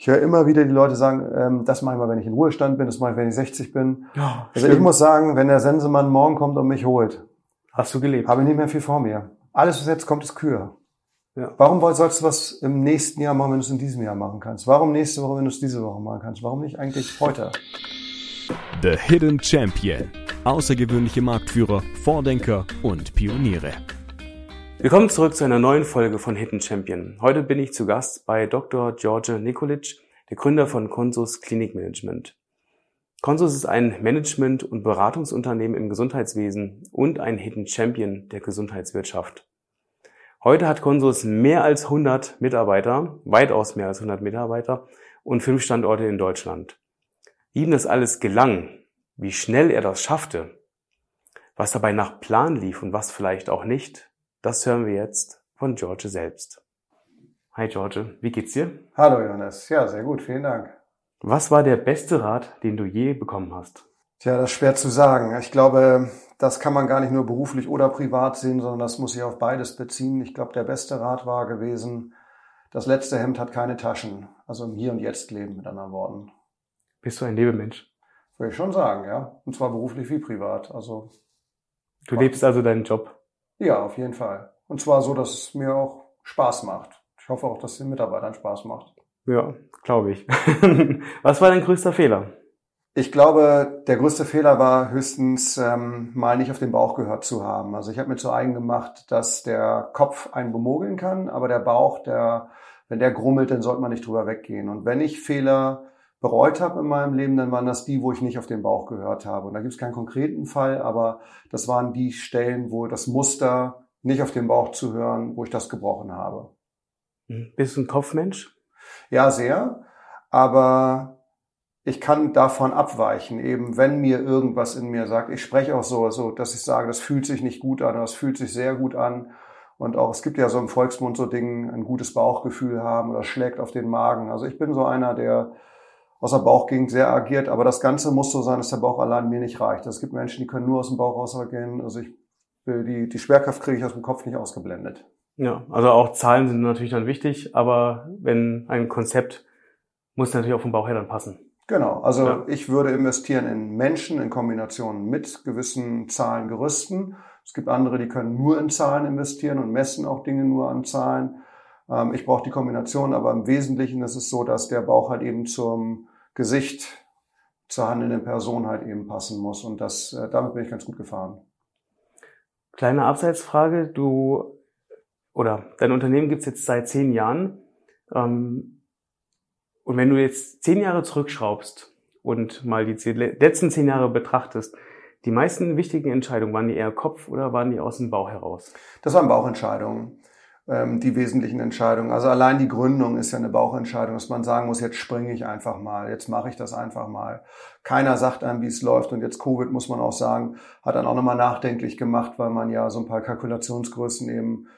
Ich höre immer wieder die Leute sagen, ähm, das mache ich mal, wenn ich in Ruhestand bin, das mache ich, wenn ich 60 bin. Ja, Also ich muss sagen, wenn der Sensemann morgen kommt und mich holt, Hast du gelebt? habe ich nicht mehr viel vor mir. Alles, was jetzt kommt, ist Kür. Ja. Warum sollst du was im nächsten Jahr machen, wenn du es in diesem Jahr machen kannst? Warum nächste Woche, wenn du es diese Woche machen kannst? Warum nicht eigentlich heute? The Hidden Champion. Außergewöhnliche Marktführer, Vordenker und Pioniere. Willkommen zurück zu einer neuen Folge von Hidden Champion. Heute bin ich zu Gast bei Dr. George Nikolic, der Gründer von Consus Klinikmanagement. Consus ist ein Management- und Beratungsunternehmen im Gesundheitswesen und ein Hidden Champion der Gesundheitswirtschaft. Heute hat Consus mehr als 100 Mitarbeiter, weitaus mehr als 100 Mitarbeiter und fünf Standorte in Deutschland. Wie ihm das alles gelang, wie schnell er das schaffte, was dabei nach Plan lief und was vielleicht auch nicht, das hören wir jetzt von George selbst. Hi George, wie geht's dir? Hallo Johannes. Ja, sehr gut. Vielen Dank. Was war der beste Rat, den du je bekommen hast? Tja, das ist schwer zu sagen. Ich glaube, das kann man gar nicht nur beruflich oder privat sehen, sondern das muss sich auf beides beziehen. Ich glaube, der beste Rat war gewesen, das letzte Hemd hat keine Taschen. Also im Hier und Jetzt leben, mit anderen Worten. Bist du ein Lebemensch? Würde ich schon sagen, ja. Und zwar beruflich wie privat. Also Du lebst also deinen Job. Ja, auf jeden Fall. Und zwar so, dass es mir auch Spaß macht. Ich hoffe auch, dass es den Mitarbeitern Spaß macht. Ja, glaube ich. Was war dein größter Fehler? Ich glaube, der größte Fehler war höchstens ähm, mal nicht auf den Bauch gehört zu haben. Also ich habe mir zu eigen gemacht, dass der Kopf einen bemogeln kann, aber der Bauch, der, wenn der grummelt, dann sollte man nicht drüber weggehen. Und wenn ich Fehler bereut habe in meinem Leben, dann waren das die, wo ich nicht auf den Bauch gehört habe. Und da gibt es keinen konkreten Fall, aber das waren die Stellen, wo das Muster nicht auf den Bauch zu hören, wo ich das gebrochen habe. Hm, Bist du ein Kopfmensch? Ja, sehr. Aber ich kann davon abweichen, eben wenn mir irgendwas in mir sagt. Ich spreche auch so, so, dass ich sage, das fühlt sich nicht gut an, oder das fühlt sich sehr gut an. Und auch, es gibt ja so im Volksmund so Dinge, ein gutes Bauchgefühl haben oder schlägt auf den Magen. Also ich bin so einer, der aus der Bauchgegend sehr agiert, aber das Ganze muss so sein, dass der Bauch allein mir nicht reicht. Es gibt Menschen, die können nur aus dem Bauch raus agieren. Also ich die, die Schwerkraft kriege ich aus dem Kopf nicht ausgeblendet. Ja, also auch Zahlen sind natürlich dann wichtig, aber wenn ein Konzept muss natürlich auch vom Bauch her dann passen. Genau, also Ja. ich würde investieren in Menschen in Kombination mit gewissen Zahlengerüsten. Es gibt andere, die können nur in Zahlen investieren und messen auch Dinge nur an Zahlen. Ähm, ich brauche die Kombination, aber im Wesentlichen ist es so, dass der Bauch halt eben zum Gesicht zur handelnden Person halt eben passen muss und das, äh, damit bin ich ganz gut gefahren. Kleine Abseitsfrage, du oder dein Unternehmen gibt's jetzt seit zehn Jahren. Ähm, und wenn du jetzt zehn Jahre zurückschraubst und mal die zehn- letzten zehn Jahre betrachtest, die meisten wichtigen Entscheidungen, waren die eher Kopf oder waren die aus dem Bauch heraus? Das waren Bauchentscheidungen, ähm, die wesentlichen Entscheidungen. Also allein die Gründung ist ja eine Bauchentscheidung, dass man sagen muss, jetzt springe ich einfach mal, jetzt mache ich das einfach mal. Keiner sagt einem, wie es läuft. Und jetzt Covid, muss man auch sagen, hat dann auch nochmal nachdenklich gemacht, weil man ja so ein paar Kalkulationsgrößen eben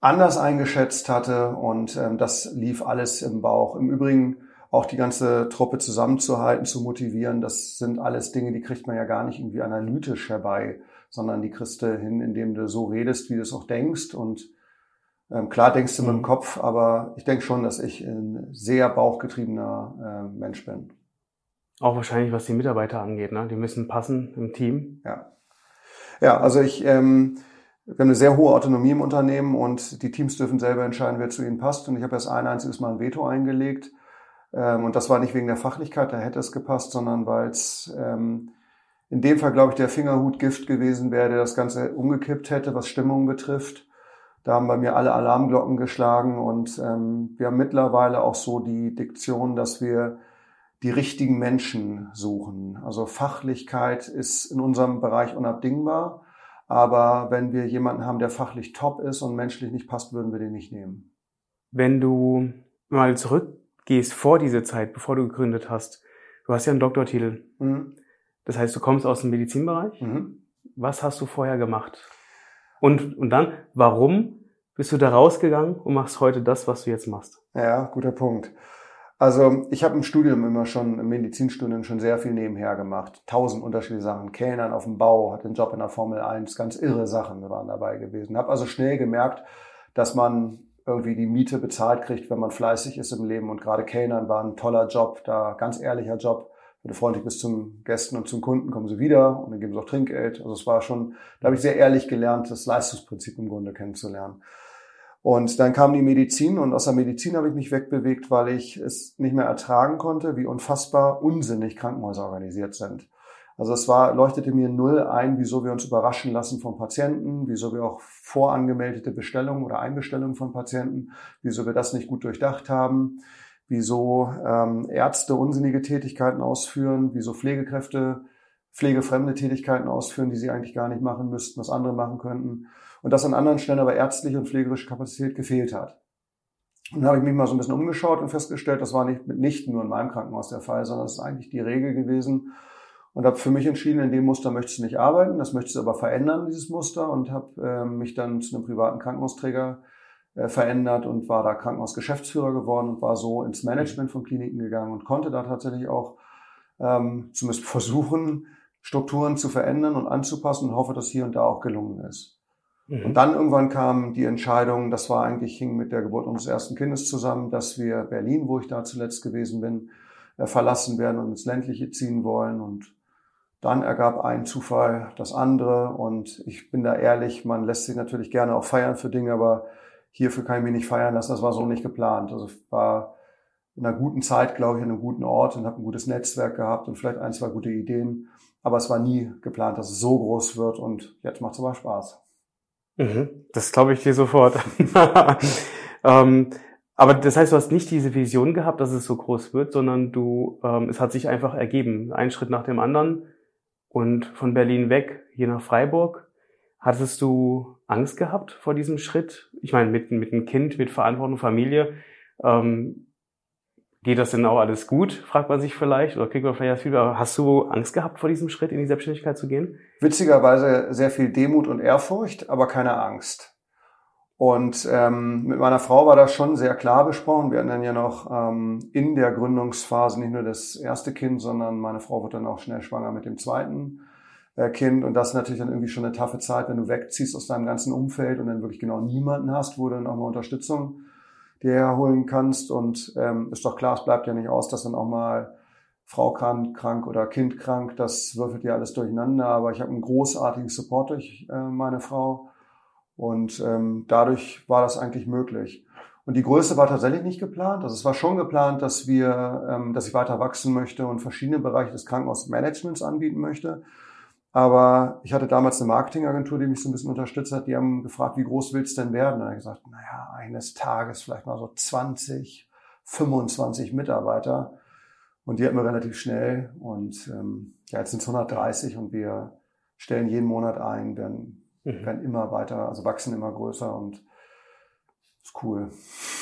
anders eingeschätzt hatte. Und ähm, das lief alles im Bauch. Im Übrigen auch die ganze Truppe zusammenzuhalten, zu motivieren, das sind alles Dinge, die kriegt man ja gar nicht irgendwie analytisch herbei, sondern die kriegst du hin, indem du so redest, wie du es auch denkst. Und ähm, klar denkst du mit dem. Kopf, aber ich denke schon, dass ich ein sehr bauchgetriebener äh, Mensch bin. Auch wahrscheinlich, was die Mitarbeiter angeht, ne? Die müssen passen im Team. Ja, ja also ich, ähm, wir haben eine sehr hohe Autonomie im Unternehmen und die Teams dürfen selber entscheiden, wer zu ihnen passt. Und ich habe erst ein einziges Mal ein Veto eingelegt. Ähm, und das war nicht wegen der Fachlichkeit, da hätte es gepasst, sondern weil es ähm, in dem Fall, glaube ich, der Fingerhutgift gewesen wäre, der das Ganze umgekippt hätte, was Stimmung betrifft. Da haben bei mir alle Alarmglocken geschlagen und ähm, wir haben mittlerweile auch so die Diktion, dass wir die richtigen Menschen suchen. Also Fachlichkeit ist in unserem Bereich unabdingbar. Aber wenn wir jemanden haben, der fachlich top ist und menschlich nicht passt, würden wir den nicht nehmen. Wenn du mal zurückgehst vor diese Zeit, bevor du gegründet hast, du hast ja einen Doktortitel. Mhm. Das heißt, du kommst aus dem Medizinbereich. Mhm. Was hast du vorher gemacht? Und, und dann, warum bist du da rausgegangen und machst heute das, was du jetzt machst? Ja, guter Punkt. Also ich habe im Studium immer schon, im Medizinstudium schon sehr viel nebenher gemacht. Tausend unterschiedliche Sachen. Kellnern auf dem Bau, hatte einen Job in der Formel 1, ganz irre Sachen waren dabei gewesen. Habe also schnell gemerkt, dass man irgendwie die Miete bezahlt kriegt, wenn man fleißig ist im Leben. Und gerade Kellnern war ein toller Job, da ganz ehrlicher Job. Wenn du freundlich bist zum Gästen und zum Kunden, kommen sie wieder und dann geben sie auch Trinkgeld. Also es war schon, da habe ich sehr ehrlich gelernt, das Leistungsprinzip im Grunde kennenzulernen. Und dann kam die Medizin und aus der Medizin habe ich mich wegbewegt, weil ich es nicht mehr ertragen konnte, wie unfassbar unsinnig Krankenhäuser organisiert sind. Also es war, leuchtete mir null ein, wieso wir uns überraschen lassen von Patienten, wieso wir auch vorangemeldete Bestellungen oder Einbestellungen von Patienten, wieso wir das nicht gut durchdacht haben, wieso ähm, Ärzte unsinnige Tätigkeiten ausführen, wieso Pflegekräfte pflegefremde Tätigkeiten ausführen, die sie eigentlich gar nicht machen müssten, was andere machen könnten und dass an anderen Stellen aber ärztliche und pflegerische Kapazität gefehlt hat. Und dann habe ich mich mal so ein bisschen umgeschaut und festgestellt, das war nicht, nicht nur in meinem Krankenhaus der Fall, sondern das ist eigentlich die Regel gewesen. Und habe für mich entschieden, in dem Muster möchtest du nicht arbeiten, das möchtest du aber verändern, dieses Muster. Und habe äh, mich dann zu einem privaten Krankenhausträger verändert und war da Krankenhausgeschäftsführer geworden und war so ins Management von Kliniken gegangen und konnte da tatsächlich auch ähm, zumindest versuchen, Strukturen zu verändern und anzupassen und hoffe, dass hier und da auch gelungen ist. Mhm. Und dann irgendwann kam die Entscheidung, das war eigentlich, hing mit der Geburt unseres ersten Kindes zusammen, dass wir Berlin, wo ich da zuletzt gewesen bin, äh, verlassen werden und ins ländliche ziehen wollen. Und dann ergab ein Zufall das andere. Und ich bin da ehrlich, man lässt sich natürlich gerne auch feiern für Dinge, aber hierfür kann ich mich nicht feiern lassen. Das war so nicht geplant. Also war in einer guten Zeit, glaube ich, in einem guten Ort und habe ein gutes Netzwerk gehabt und vielleicht ein, zwei gute Ideen. Aber es war nie geplant, dass es so groß wird und jetzt macht es aber Spaß. Mhm, das glaube ich dir sofort. ähm, aber das heißt, du hast nicht diese Vision gehabt, dass es so groß wird, sondern du, ähm, es hat sich einfach ergeben, ein Schritt nach dem anderen. Und von Berlin weg, hier nach Freiburg. Hattest du Angst gehabt vor diesem Schritt? Ich meine, mit, mit einem Kind, mit Verantwortung, Familie. Ähm, Geht das denn auch alles gut, fragt man sich vielleicht, oder kriegt man vielleicht das aber hast du Angst gehabt, vor diesem Schritt in die Selbstständigkeit zu gehen? Witzigerweise sehr viel Demut und Ehrfurcht, aber keine Angst. Und ähm, mit meiner Frau war das schon sehr klar besprochen. Wir hatten dann ja noch ähm, in der Gründungsphase nicht nur das erste Kind, sondern meine Frau wird dann auch schnell schwanger mit dem zweiten Kind. Und das ist natürlich dann irgendwie schon eine taffe Zeit, wenn du wegziehst aus deinem ganzen Umfeld und dann wirklich genau niemanden hast, wo du dann auch mal Unterstützung dir herholen kannst. Und ähm, ist doch klar, es bleibt ja nicht aus, dass dann auch mal Frau krank, krank oder Kind krank, das würfelt ja alles durcheinander. Aber ich habe einen großartigen Support durch äh, meine Frau und ähm, dadurch war das eigentlich möglich. Und die Größe war tatsächlich nicht geplant. Also es war schon geplant, dass wir, ähm, dass ich weiter wachsen möchte und verschiedene Bereiche des Krankenhausmanagements anbieten möchte. Aber ich hatte damals eine Marketingagentur, die mich so ein bisschen unterstützt hat. Die haben gefragt, wie groß willst du denn werden? Und ich habe gesagt, naja, eines Tages vielleicht mal so 20, 25 Mitarbeiter. Und die hatten wir relativ schnell. Und ähm, ja, jetzt sind es 130 und wir stellen jeden Monat ein, werden, mhm. werden immer weiter, also wachsen immer größer und ist cool.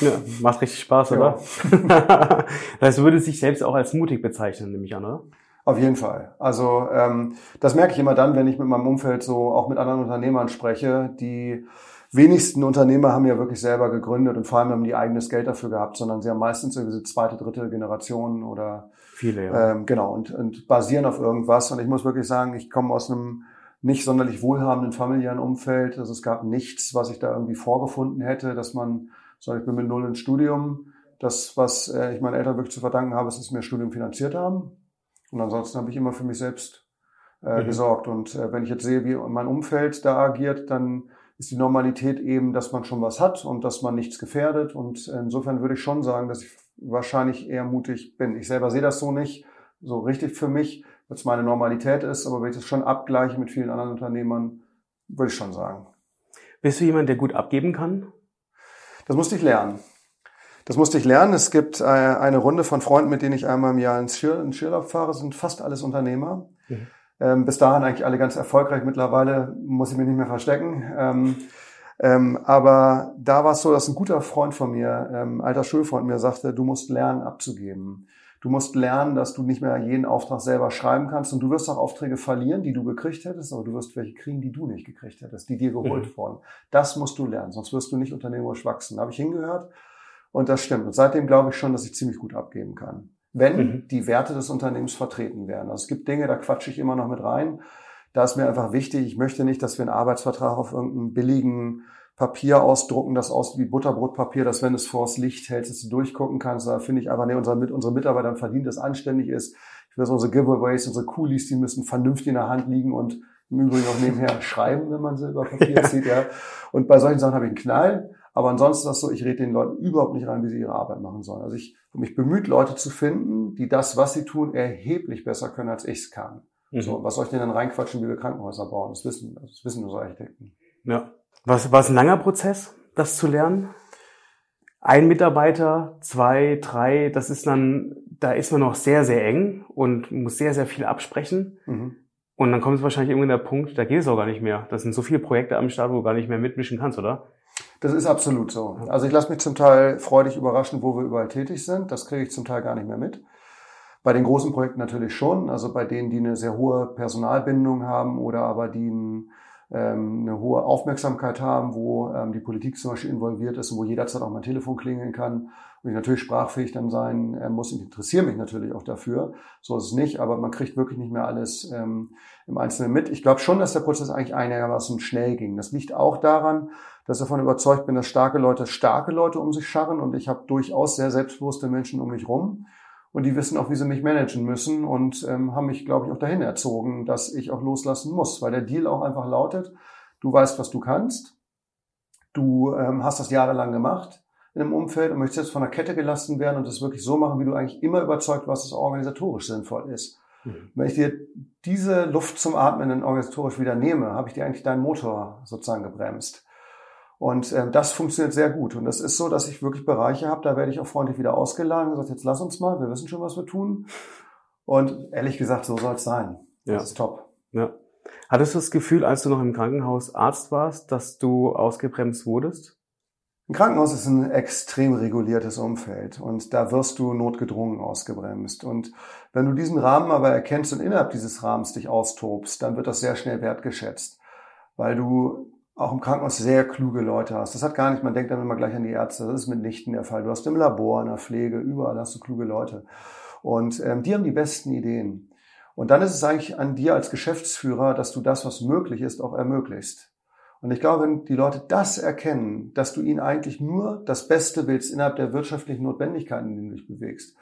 Ja, macht richtig Spaß, oder? Ja. das heißt, du würdest dich selbst auch als mutig bezeichnen, nehme ich an, oder? Auf jeden Fall. Also ähm, das merke ich immer dann, wenn ich mit meinem Umfeld so auch mit anderen Unternehmern spreche. Die wenigsten Unternehmer haben ja wirklich selber gegründet und vor allem haben die eigenes Geld dafür gehabt, sondern sie haben meistens irgendwie so zweite, dritte Generation oder viele, ja. Ähm, genau und, und basieren auf irgendwas. Und ich muss wirklich sagen, ich komme aus einem nicht sonderlich wohlhabenden familiären Umfeld. Also es gab nichts, was ich da irgendwie vorgefunden hätte, dass man, so ich bin mit null ins Studium. Das, was äh, ich meinen Eltern wirklich zu verdanken habe, ist, dass sie mir Studium finanziert haben. Und ansonsten habe ich immer für mich selbst äh, mhm. gesorgt. Und äh, wenn ich jetzt sehe, wie mein Umfeld da agiert, dann ist die Normalität eben, dass man schon was hat und dass man nichts gefährdet. Und insofern würde ich schon sagen, dass ich wahrscheinlich eher mutig bin. Ich selber sehe das so nicht, so richtig für mich, weil es meine Normalität ist. Aber wenn ich das schon abgleiche mit vielen anderen Unternehmern, würde ich schon sagen. Bist du jemand, der gut abgeben kann? Das musste ich lernen. Das musste ich lernen. Es gibt äh, eine Runde von Freunden, mit denen ich einmal im Jahr ins Skilab fahre, sind fast alles Unternehmer. Mhm. Ähm, bis dahin eigentlich alle ganz erfolgreich. Mittlerweile muss ich mich nicht mehr verstecken. Ähm, ähm, aber da war es so, dass ein guter Freund von mir, ähm, alter Schulfreund mir sagte, du musst lernen abzugeben. Du musst lernen, dass du nicht mehr jeden Auftrag selber schreiben kannst und du wirst auch Aufträge verlieren, die du gekriegt hättest, aber du wirst welche kriegen, die du nicht gekriegt hättest, die dir geholt mhm. wurden. Das musst du lernen, sonst wirst du nicht unternehmerisch wachsen. Da habe ich hingehört und das stimmt. Und seitdem glaube ich schon, dass ich ziemlich gut abgeben kann. Wenn mhm. die Werte des Unternehmens vertreten werden. Also es gibt Dinge, da quatsche ich immer noch mit rein. Da ist mir einfach wichtig, ich möchte nicht, dass wir einen Arbeitsvertrag auf irgendeinen billigen Papier ausdrucken, das aussieht wie Butterbrotpapier, dass wenn es vors Licht hältst, dass du durchgucken kannst. Da finde ich einfach, nee, unsere, unsere Mitarbeiter verdienen, das anständig ist. Ich will, unsere Giveaways, unsere Coolies, die müssen vernünftig in der Hand liegen und im Übrigen auch nebenher schreiben, wenn man sie über Papier sieht. Ja. Und bei solchen Sachen habe ich einen Knall. Aber ansonsten ist das so, ich rede den Leuten überhaupt nicht rein, wie sie ihre Arbeit machen sollen. Also ich habe mich bemüht, Leute zu finden, die das, was sie tun, erheblich besser können, als ich es kann. Mhm. So, was soll ich denn dann reinquatschen, wie wir Krankenhäuser bauen? Das wissen, das wissen unsere Architekten. Ja. Was war es ein langer Prozess, das zu lernen? Ein Mitarbeiter, zwei, drei, das ist dann, da ist man noch sehr, sehr eng und muss sehr, sehr viel absprechen. Mhm. Und dann kommt es wahrscheinlich irgendwann der Punkt, da geht es auch gar nicht mehr. Das sind so viele Projekte am Start, wo du gar nicht mehr mitmischen kannst, oder? Das ist absolut so. Also ich lasse mich zum Teil freudig überraschen, wo wir überall tätig sind. Das kriege ich zum Teil gar nicht mehr mit. Bei den großen Projekten natürlich schon, also bei denen, die eine sehr hohe Personalbindung haben oder aber die ein, ähm, eine hohe Aufmerksamkeit haben, wo ähm, die Politik zum Beispiel involviert ist und wo jederzeit auch mein Telefon klingeln kann und ich natürlich sprachfähig dann sein äh, muss. Ich interessiere mich natürlich auch dafür. So ist es nicht, aber man kriegt wirklich nicht mehr alles ähm, im Einzelnen mit. Ich glaube schon, dass der Prozess eigentlich einigermaßen schnell ging. Das liegt auch daran, dass ich davon überzeugt bin, dass starke Leute starke Leute um sich scharren und ich habe durchaus sehr selbstbewusste Menschen um mich rum und die wissen auch, wie sie mich managen müssen und ähm, haben mich, glaube ich, auch dahin erzogen, dass ich auch loslassen muss, weil der Deal auch einfach lautet, du weißt, was du kannst, du ähm, hast das jahrelang gemacht in einem Umfeld und möchtest jetzt von der Kette gelassen werden und das wirklich so machen, wie du eigentlich immer überzeugt warst, dass es organisatorisch sinnvoll ist. Mhm. Wenn ich dir diese Luft zum Atmen organisatorisch wieder nehme, habe ich dir eigentlich deinen Motor sozusagen gebremst. Und ähm, das funktioniert sehr gut. Und das ist so, dass ich wirklich Bereiche habe, da werde ich auch freundlich wieder ausgeladen und gesagt, jetzt lass uns mal, wir wissen schon, was wir tun. Und ehrlich gesagt, so soll es sein. Das ja. ist top. Ja. Hattest du das Gefühl, als du noch im Krankenhaus Arzt warst, dass du ausgebremst wurdest? Ein Krankenhaus ist ein extrem reguliertes Umfeld und da wirst du notgedrungen ausgebremst. Und wenn du diesen Rahmen aber erkennst und innerhalb dieses Rahmens dich austobst, dann wird das sehr schnell wertgeschätzt, weil du auch im Krankenhaus sehr kluge Leute hast. Das hat gar nicht, man denkt dann immer gleich an die Ärzte, das ist mitnichten der Fall. Du hast im Labor, in der Pflege, überall hast du kluge Leute. Und ähm, die haben die besten Ideen. Und dann ist es eigentlich an dir als Geschäftsführer, dass du das, was möglich ist, auch ermöglicht. Und ich glaube, wenn die Leute das erkennen, dass du ihnen eigentlich nur das Beste willst innerhalb der wirtschaftlichen Notwendigkeiten, in denen du dich bewegst,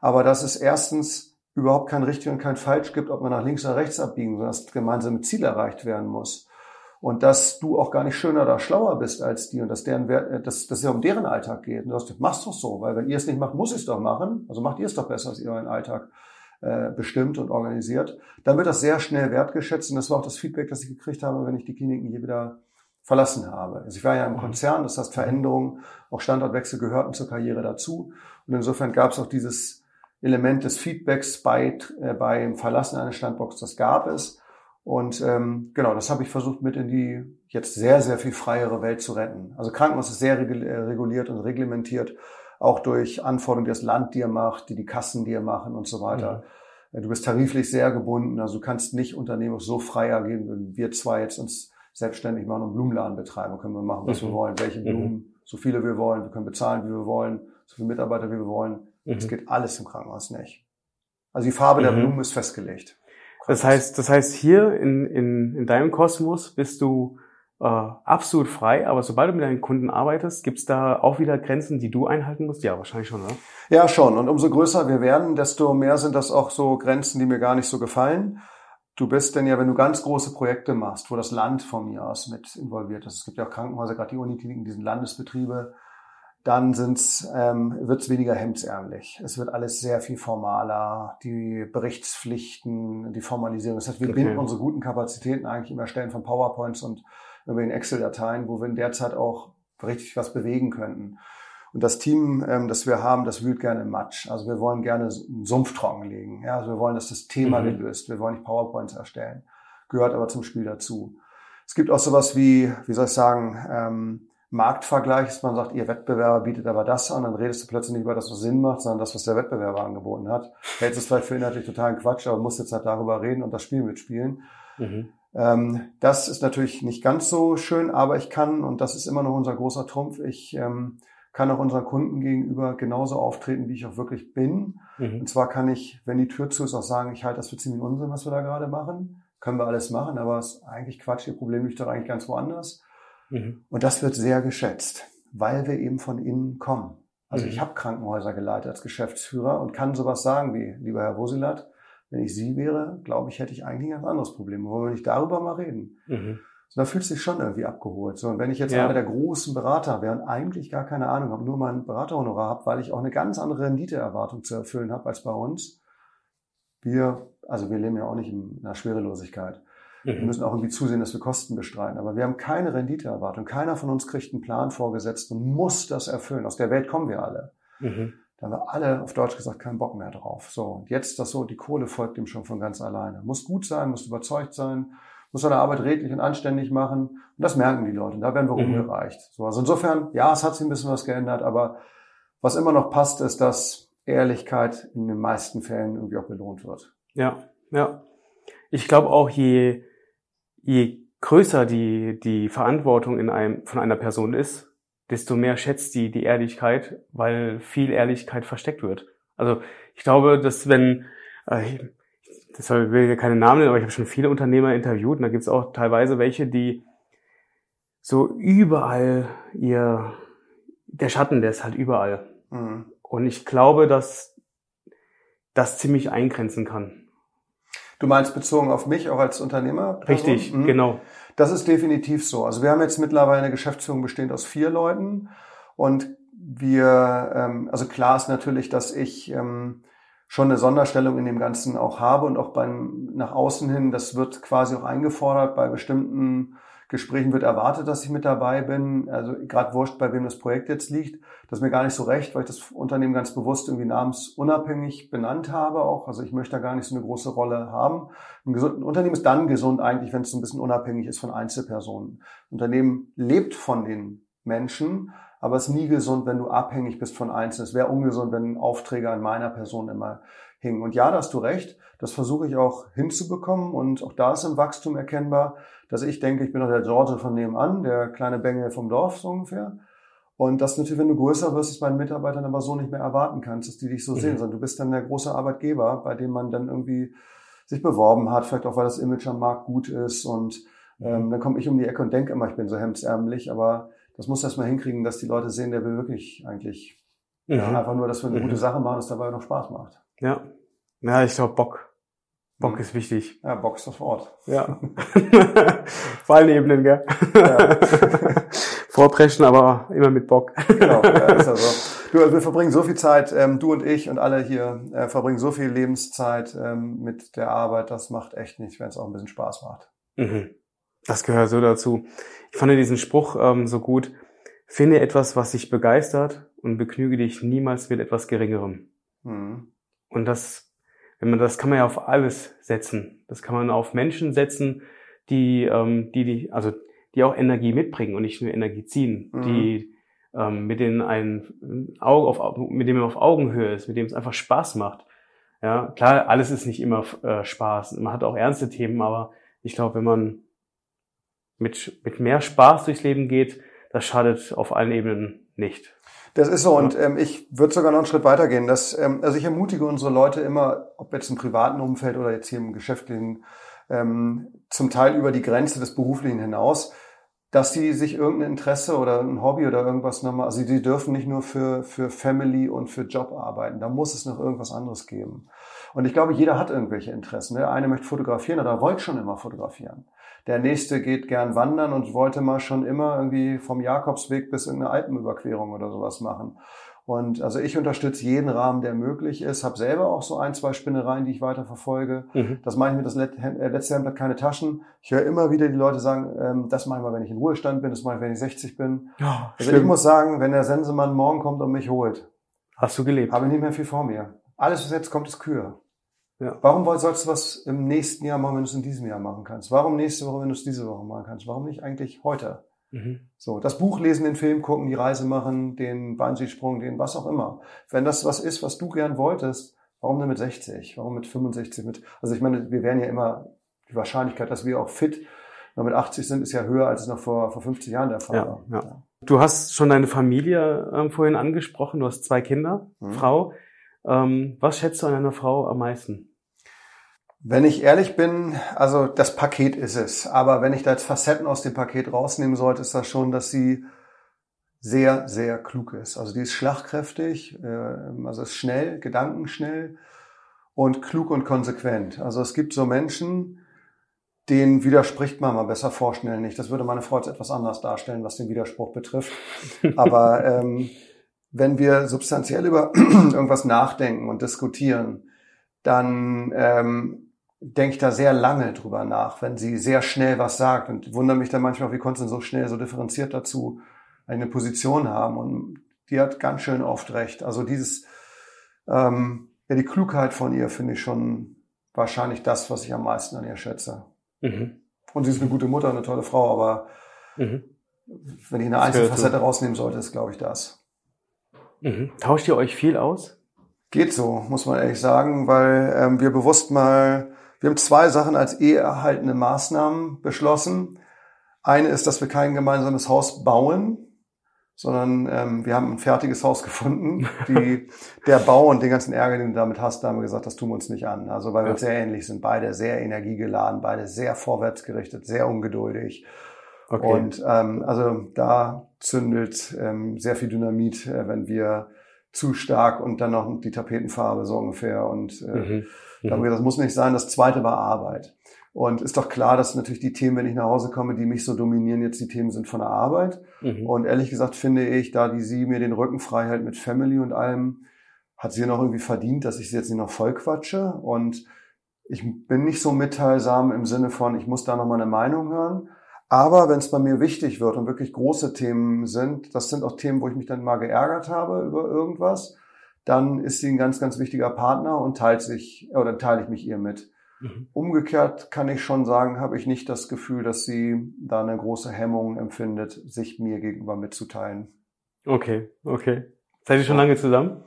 aber dass es erstens überhaupt kein richtig und kein falsch gibt, ob man nach links oder rechts abbiegen, sondern dass das gemeinsame Ziel erreicht werden muss und dass du auch gar nicht schöner oder schlauer bist als die und dass deren äh, dass, dass es ja um deren Alltag geht. Und du sagst, mach's doch so, weil wenn ihr es nicht macht, muss ich es doch machen. Also macht ihr es doch besser, als ihr euren Alltag äh, bestimmt und organisiert. Dann wird das sehr schnell wertgeschätzt und das war auch das Feedback, das ich gekriegt habe, wenn ich die Kliniken hier wieder verlassen habe. Also ich war ja im mhm. Konzern, das heißt Veränderungen, auch Standortwechsel gehörten zur Karriere dazu. Und insofern gab es auch dieses Element des Feedbacks bei, äh, beim Verlassen eines Standorts, das gab es. Und ähm, genau, das habe ich versucht mit in die jetzt sehr, sehr viel freiere Welt zu retten. Also Krankenhaus ist sehr äh, reguliert und reglementiert, auch durch Anforderungen, die das Land dir macht, die die Kassen dir machen und so weiter. Ja. Äh, du bist tariflich sehr gebunden, also du kannst nicht unternehmerisch so frei agieren, wenn wir zwei jetzt uns selbstständig machen und Blumenladen betreiben, können wir machen, was mhm. wir wollen, welche mhm. Blumen, mhm. so viele wir wollen, wir können bezahlen, wie wir wollen, so viele Mitarbeiter, wie wir wollen. Mhm. Das geht alles im Krankenhaus nicht. Also die Farbe der mhm. Blumen ist festgelegt. Das heißt, das heißt, hier in, in, in deinem Kosmos bist du äh, absolut frei, aber sobald du mit deinen Kunden arbeitest, gibt's da auch wieder Grenzen, die du einhalten musst? Ja, wahrscheinlich schon, oder? Ja, schon. Und umso größer wir werden, desto mehr sind das auch so Grenzen, die mir gar nicht so gefallen. Du bist denn ja, wenn du ganz große Projekte machst, wo das Land von mir aus mit involviert ist. Es gibt ja auch Krankenhäuser, gerade die Unikliniken, die sind Landesbetriebe dann sind's, ähm, wird's weniger hemdsärmlich. Es wird alles sehr viel formaler, die Berichtspflichten, die Formalisierung. Das heißt, wir okay. binden unsere guten Kapazitäten eigentlich im Erstellen von PowerPoints und über den Excel-Dateien, wo wir in der Zeit auch richtig was bewegen könnten. Und das Team, ähm, das wir haben, das wühlt gerne im Matsch. Also wir wollen gerne einen Sumpf trockenlegen. Ja, also wir wollen, dass das Thema mhm. gelöst. Wir wollen nicht PowerPoints erstellen. Gehört aber zum Spiel dazu. Es gibt auch sowas wie, wie soll ich sagen, ähm, Marktvergleich ist, man sagt, ihr Wettbewerber bietet aber das an, dann redest du plötzlich nicht über das, was Sinn macht, sondern das, was der Wettbewerber angeboten hat. Hältst es vielleicht für inhaltlich totalen Quatsch, aber musst jetzt halt darüber reden und das Spiel mitspielen. Mhm. Ähm, das ist natürlich nicht ganz so schön, aber ich kann, und das ist immer noch unser großer Trumpf, ich ähm, kann auch unseren Kunden gegenüber genauso auftreten, wie ich auch wirklich bin. Mhm. Und zwar kann ich, wenn die Tür zu ist, auch sagen, ich halte das für ziemlich Unsinn, was wir da gerade machen. Können wir alles machen, aber es ist eigentlich Quatsch, ihr Problem liegt doch eigentlich ganz woanders. Mhm. Und das wird sehr geschätzt, weil wir eben von innen kommen. Also mhm. ich habe Krankenhäuser geleitet als Geschäftsführer und kann sowas sagen wie, lieber Herr Wosilat, wenn ich Sie wäre, glaube ich, hätte ich eigentlich ein ganz anderes Problem. Wollen wir nicht darüber mal reden? Mhm. So, da fühlt sich schon irgendwie abgeholt. So, und wenn ich jetzt ja. einer der großen Berater wäre und eigentlich gar keine Ahnung habe, nur mein Beraterhonorar habe, weil ich auch eine ganz andere Renditeerwartung zu erfüllen habe als bei uns. Wir, also wir leben ja auch nicht in einer Schwerelosigkeit. Mhm. Wir müssen auch irgendwie zusehen, dass wir Kosten bestreiten. Aber wir haben keine Renditeerwartung. Keiner von uns kriegt einen Plan vorgesetzt und muss das erfüllen. Aus der Welt kommen wir alle. Mhm. Da haben wir alle, auf Deutsch gesagt, keinen Bock mehr drauf. So, und jetzt das so, die Kohle folgt dem schon von ganz alleine. Muss gut sein, muss überzeugt sein, muss seine Arbeit redlich und anständig machen. Und das merken die Leute. Und da werden wir mhm. rumgereicht. So, also insofern, ja, es hat sich ein bisschen was geändert, aber was immer noch passt, ist, dass Ehrlichkeit in den meisten Fällen irgendwie auch belohnt wird. Ja, ja. Ich glaube auch, je, je größer die, die Verantwortung in einem, von einer Person ist, desto mehr schätzt die die Ehrlichkeit, weil viel Ehrlichkeit versteckt wird. Also ich glaube, dass wenn, äh, das will ja keine Namen nennen, aber ich habe schon viele Unternehmer interviewt und da gibt es auch teilweise welche, die so überall ihr, der Schatten, der ist halt überall. Mhm. Und ich glaube, dass das ziemlich eingrenzen kann. Du meinst bezogen auf mich auch als Unternehmer? Richtig, mhm. genau. Das ist definitiv so. Also wir haben jetzt mittlerweile eine Geschäftsführung bestehend aus vier Leuten und wir, ähm, also klar ist natürlich, dass ich ähm, schon eine Sonderstellung in dem Ganzen auch habe und auch beim nach außen hin, das wird quasi auch eingefordert. Bei bestimmten Gesprächen wird erwartet, dass ich mit dabei bin. Also gerade wurscht, bei wem das Projekt jetzt liegt. Das ist mir gar nicht so recht, weil ich das Unternehmen ganz bewusst irgendwie namensunabhängig benannt habe auch. Also ich möchte da gar nicht so eine große Rolle haben. Ein, ein Unternehmen ist dann gesund eigentlich, wenn es ein bisschen unabhängig ist von Einzelpersonen. Ein Unternehmen lebt von den Menschen, aber es ist nie gesund, wenn du abhängig bist von Einzelnen. Es wäre ungesund, wenn Aufträge an meiner Person immer hingen. Und ja, da hast du recht. Das versuche ich auch hinzubekommen. Und auch da ist im Wachstum erkennbar, dass ich denke, ich bin doch der George von nebenan, der kleine Bengel vom Dorf so ungefähr. Und das natürlich, wenn du größer wirst, es bei den Mitarbeitern aber so nicht mehr erwarten kannst, dass die dich so mhm. sehen, sondern du bist dann der große Arbeitgeber, bei dem man dann irgendwie sich beworben hat, vielleicht auch, weil das Image am Markt gut ist. Und mhm. ähm, dann komme ich um die Ecke und denke immer, ich bin so hemdsärmlich, aber das muss erstmal hinkriegen, dass die Leute sehen, der will wirklich eigentlich mhm. einfach nur, dass wir eine mhm. gute Sache machen, dass dabei noch Spaß macht. Ja. Ja, ich glaube Bock. Bock mhm. ist wichtig. Ja, Bock ist das Wort. Ja. Vor allen Ebenen, gell? Ja. Vorpreschen, aber immer mit Bock. genau, ja, ist also. Du, wir verbringen so viel Zeit, ähm, du und ich und alle hier äh, verbringen so viel Lebenszeit ähm, mit der Arbeit, das macht echt nicht, wenn es auch ein bisschen Spaß macht. Mhm. Das gehört so dazu. Ich fand diesen Spruch ähm, so gut. Finde etwas, was dich begeistert und begnüge dich niemals mit etwas Geringerem. Mhm. Und das, wenn man das kann man ja auf alles setzen. Das kann man auf Menschen setzen, die, ähm, die, die, also die auch Energie mitbringen und nicht nur Energie ziehen, mhm. die ähm, mit denen ein Auge auf, mit dem man auf Augenhöhe ist, mit dem es einfach Spaß macht. Ja, klar, alles ist nicht immer äh, Spaß. Man hat auch ernste Themen, aber ich glaube, wenn man mit, mit mehr Spaß durchs Leben geht, das schadet auf allen Ebenen nicht. Das ist so und ähm, ich würde sogar noch einen Schritt weitergehen. Dass, ähm, also ich ermutige unsere Leute immer, ob jetzt im privaten Umfeld oder jetzt hier im geschäftlichen, ähm, zum Teil über die Grenze des Beruflichen hinaus, dass sie sich irgendein Interesse oder ein Hobby oder irgendwas nochmal, also sie dürfen nicht nur für, für Family und für Job arbeiten, da muss es noch irgendwas anderes geben. Und ich glaube, jeder hat irgendwelche Interessen. Der eine möchte fotografieren oder wollte schon immer fotografieren. Der nächste geht gern wandern und wollte mal schon immer irgendwie vom Jakobsweg bis in eine Alpenüberquerung oder sowas machen. Und also ich unterstütze jeden Rahmen, der möglich ist. Habe selber auch so ein, zwei Spinnereien, die ich weiter verfolge. Mhm. Das mache ich mit das äh, letzte Hemd hat keine Taschen. Ich höre immer wieder die Leute sagen, ähm, das mache ich mal, wenn ich in Ruhestand bin, das mache ich, wenn ich 60 bin. Ja, also ich muss sagen, wenn der Sensemann morgen kommt und mich holt, hast du gelebt. Habe ich nicht mehr viel vor mir. Alles, was jetzt kommt, ist Kühe. Ja. Warum sollst du was im nächsten Jahr machen, wenn du es in diesem Jahr machen kannst? Warum nächste Woche, wenn du es diese Woche machen kannst? Warum nicht eigentlich heute? Mhm. So, das Buch lesen, den Film gucken, die Reise machen, den Bungee-Sprung, den was auch immer. Wenn das was ist, was du gern wolltest, warum denn mit 60? Warum mit 65? Mit, also ich meine, wir werden ja immer, die Wahrscheinlichkeit, dass wir auch fit noch mit 80 sind, ist ja höher, als es noch vor, vor 50 Jahren der Fall ja, war. Ja. Du hast schon deine Familie ähm, vorhin angesprochen, du hast zwei Kinder, mhm. Frau. Ähm, was schätzt du an einer Frau am meisten? Wenn ich ehrlich bin, also das Paket ist es. Aber wenn ich da jetzt Facetten aus dem Paket rausnehmen sollte, ist das schon, dass sie sehr, sehr klug ist. Also die ist schlagkräftig, äh, also ist schnell, gedankenschnell und klug und konsequent. Also es gibt so Menschen, denen widerspricht man mal besser vorstellen nicht. Das würde meine Frau jetzt etwas anders darstellen, was den Widerspruch betrifft. Aber ähm, wenn wir substanziell über irgendwas nachdenken und diskutieren, dann ähm, denke ich da sehr lange drüber nach, wenn sie sehr schnell was sagt und wundere mich dann manchmal, wie konnte sie so schnell, so differenziert dazu eine Position haben und die hat ganz schön oft recht. Also dieses, ähm, ja, die Klugheit von ihr finde ich schon wahrscheinlich das, was ich am meisten an ihr schätze. Mhm. Und sie ist eine gute Mutter, eine tolle Frau, aber mhm. wenn ich eine Einzelfacette rausnehmen sollte, ist glaube ich das. Mhm. Tauscht ihr euch viel aus? Geht so, muss man ehrlich sagen, weil ähm, wir bewusst mal wir haben zwei Sachen als eheerhaltende Maßnahmen beschlossen. Eine ist, dass wir kein gemeinsames Haus bauen, sondern ähm, wir haben ein fertiges Haus gefunden. Die, der Bau und den ganzen Ärger, den du damit hast, da haben wir gesagt, das tun wir uns nicht an. Also weil wir ja. sehr ähnlich sind, beide sehr energiegeladen, beide sehr vorwärtsgerichtet, sehr ungeduldig. Okay. Und ähm, also da zündet ähm, sehr viel Dynamit, äh, wenn wir zu stark und dann noch die Tapetenfarbe so ungefähr und äh, mhm. Da haben wir gesagt, das muss nicht sein. Das zweite war Arbeit. Und ist doch klar, dass natürlich die Themen, wenn ich nach Hause komme, die mich so dominieren, jetzt die Themen sind von der Arbeit. Mhm. Und ehrlich gesagt finde ich, da die sie mir den Rücken frei hält mit Family und allem, hat sie noch irgendwie verdient, dass ich sie jetzt nicht noch voll quatsche. Und ich bin nicht so mitteilsam im Sinne von, ich muss da noch mal eine Meinung hören. Aber wenn es bei mir wichtig wird und wirklich große Themen sind, das sind auch Themen, wo ich mich dann mal geärgert habe über irgendwas, dann ist sie ein ganz, ganz wichtiger Partner und teilt sich oder teile ich mich ihr mit. Mhm. Umgekehrt kann ich schon sagen, habe ich nicht das Gefühl, dass sie da eine große Hemmung empfindet, sich mir gegenüber mitzuteilen. Okay, okay. Seid ihr schon lange zusammen?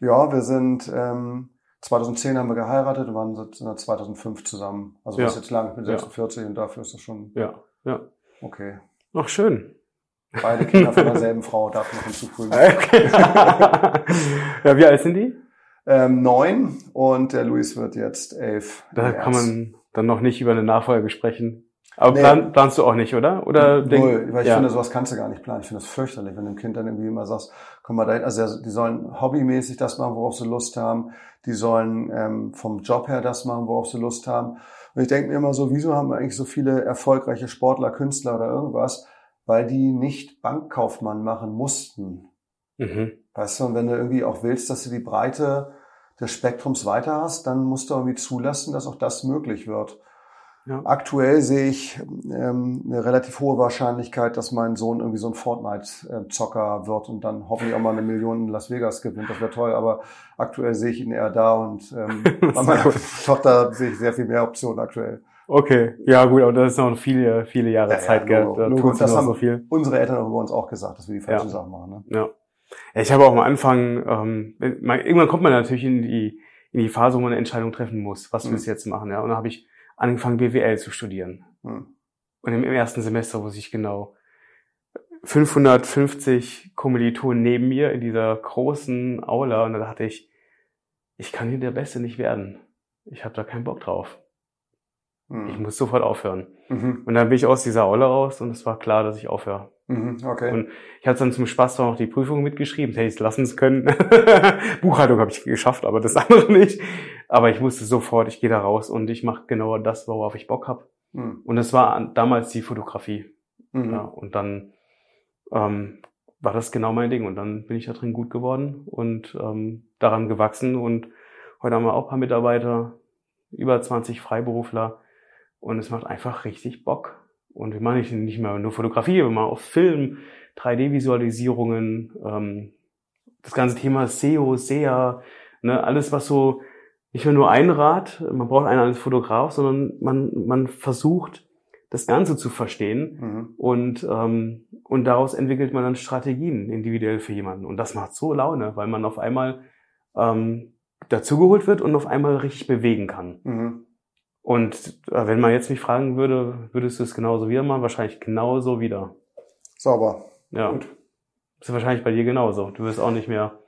Ja, wir sind ähm, 2010 haben wir geheiratet und waren seit 2005 zusammen. Also ja. das ist jetzt lang, ich bin 46 ja. und dafür ist das schon. Ja, ja. Okay. Ach, schön. Beide Kinder von derselben Frau darf noch hinzufügen. Okay. ja, wie alt sind die? Ähm, neun und der Luis wird jetzt elf. Da kann man dann noch nicht über eine Nachfolge sprechen. Aber nee. plan, planst du auch nicht, oder? Oder Null, weil ich ja. finde, sowas kannst du gar nicht planen. Ich finde das fürchterlich, wenn du dem Kind dann irgendwie immer sagst, komm mal dahin. Also die sollen hobbymäßig das machen, worauf sie Lust haben. Die sollen ähm, vom Job her das machen, worauf sie Lust haben. Und ich denke mir immer so, wieso haben wir eigentlich so viele erfolgreiche Sportler, Künstler oder irgendwas? Weil die nicht Bankkaufmann machen mussten. Mhm. Weißt du, und wenn du irgendwie auch willst, dass du die Breite des Spektrums weiter hast, dann musst du irgendwie zulassen, dass auch das möglich wird. Ja. Aktuell sehe ich ähm, eine relativ hohe Wahrscheinlichkeit, dass mein Sohn irgendwie so ein Fortnite-Zocker wird und dann hoffentlich auch mal eine Million in Las Vegas gewinnt. Das wäre toll, aber aktuell sehe ich ihn eher da und ähm, bei meiner Tochter sehe ich sehr viel mehr Optionen aktuell. Okay, ja gut, aber das ist noch viele, viele Jahre ja, Zeit, ja, gell? Da nur, tut das haben so viel. unsere Eltern auch über uns auch gesagt, dass wir die falschen ja. Sachen machen. Ne? Ja. Ich habe auch am Anfang, ähm, man, irgendwann kommt man natürlich in die, in die Phase, wo man eine Entscheidung treffen muss, was mhm. willst du jetzt machen, ja? Und dann habe ich angefangen, BWL zu studieren. Mhm. Und im ersten Semester wusste ich genau, 550 Kommilitonen neben mir in dieser großen Aula und da dachte ich, ich kann hier der Beste nicht werden. Ich habe da keinen Bock drauf. Mhm. Ich muss sofort aufhören. Mhm. Und dann bin ich aus dieser Aula raus und es war klar, dass ich aufhöre. Mhm, okay. Und ich hatte dann zum Spaß zwar noch die Prüfung mitgeschrieben, hätte ich es lassen können. Buchhaltung habe ich geschafft, aber das andere nicht. Aber ich wusste sofort, ich gehe da raus und ich mache genau das, worauf ich Bock habe. Mhm. Und es war damals die Fotografie. Mhm. Ja, und dann ähm, war das genau mein Ding. Und dann bin ich da drin gut geworden und ähm, daran gewachsen. Und heute haben wir auch ein paar Mitarbeiter, über 20 Freiberufler. Und es macht einfach richtig Bock. Und wir machen nicht, nicht mehr nur Fotografie, wir machen auch Film, 3D-Visualisierungen, ähm, das ganze Thema SEO, SEA, ne, alles was so, nicht mehr nur ein Rad, man braucht einen als Fotograf, sondern man, man versucht, das Ganze zu verstehen mhm. und, ähm, und daraus entwickelt man dann Strategien individuell für jemanden. Und das macht so Laune, weil man auf einmal ähm, dazugeholt wird und auf einmal richtig bewegen kann. Mhm. Und äh, wenn man jetzt mich fragen würde, würdest du es genauso wieder machen? Wahrscheinlich genauso wieder. Sauber. Ja. Gut. Das ist wahrscheinlich bei dir genauso. Du wirst auch nicht mehr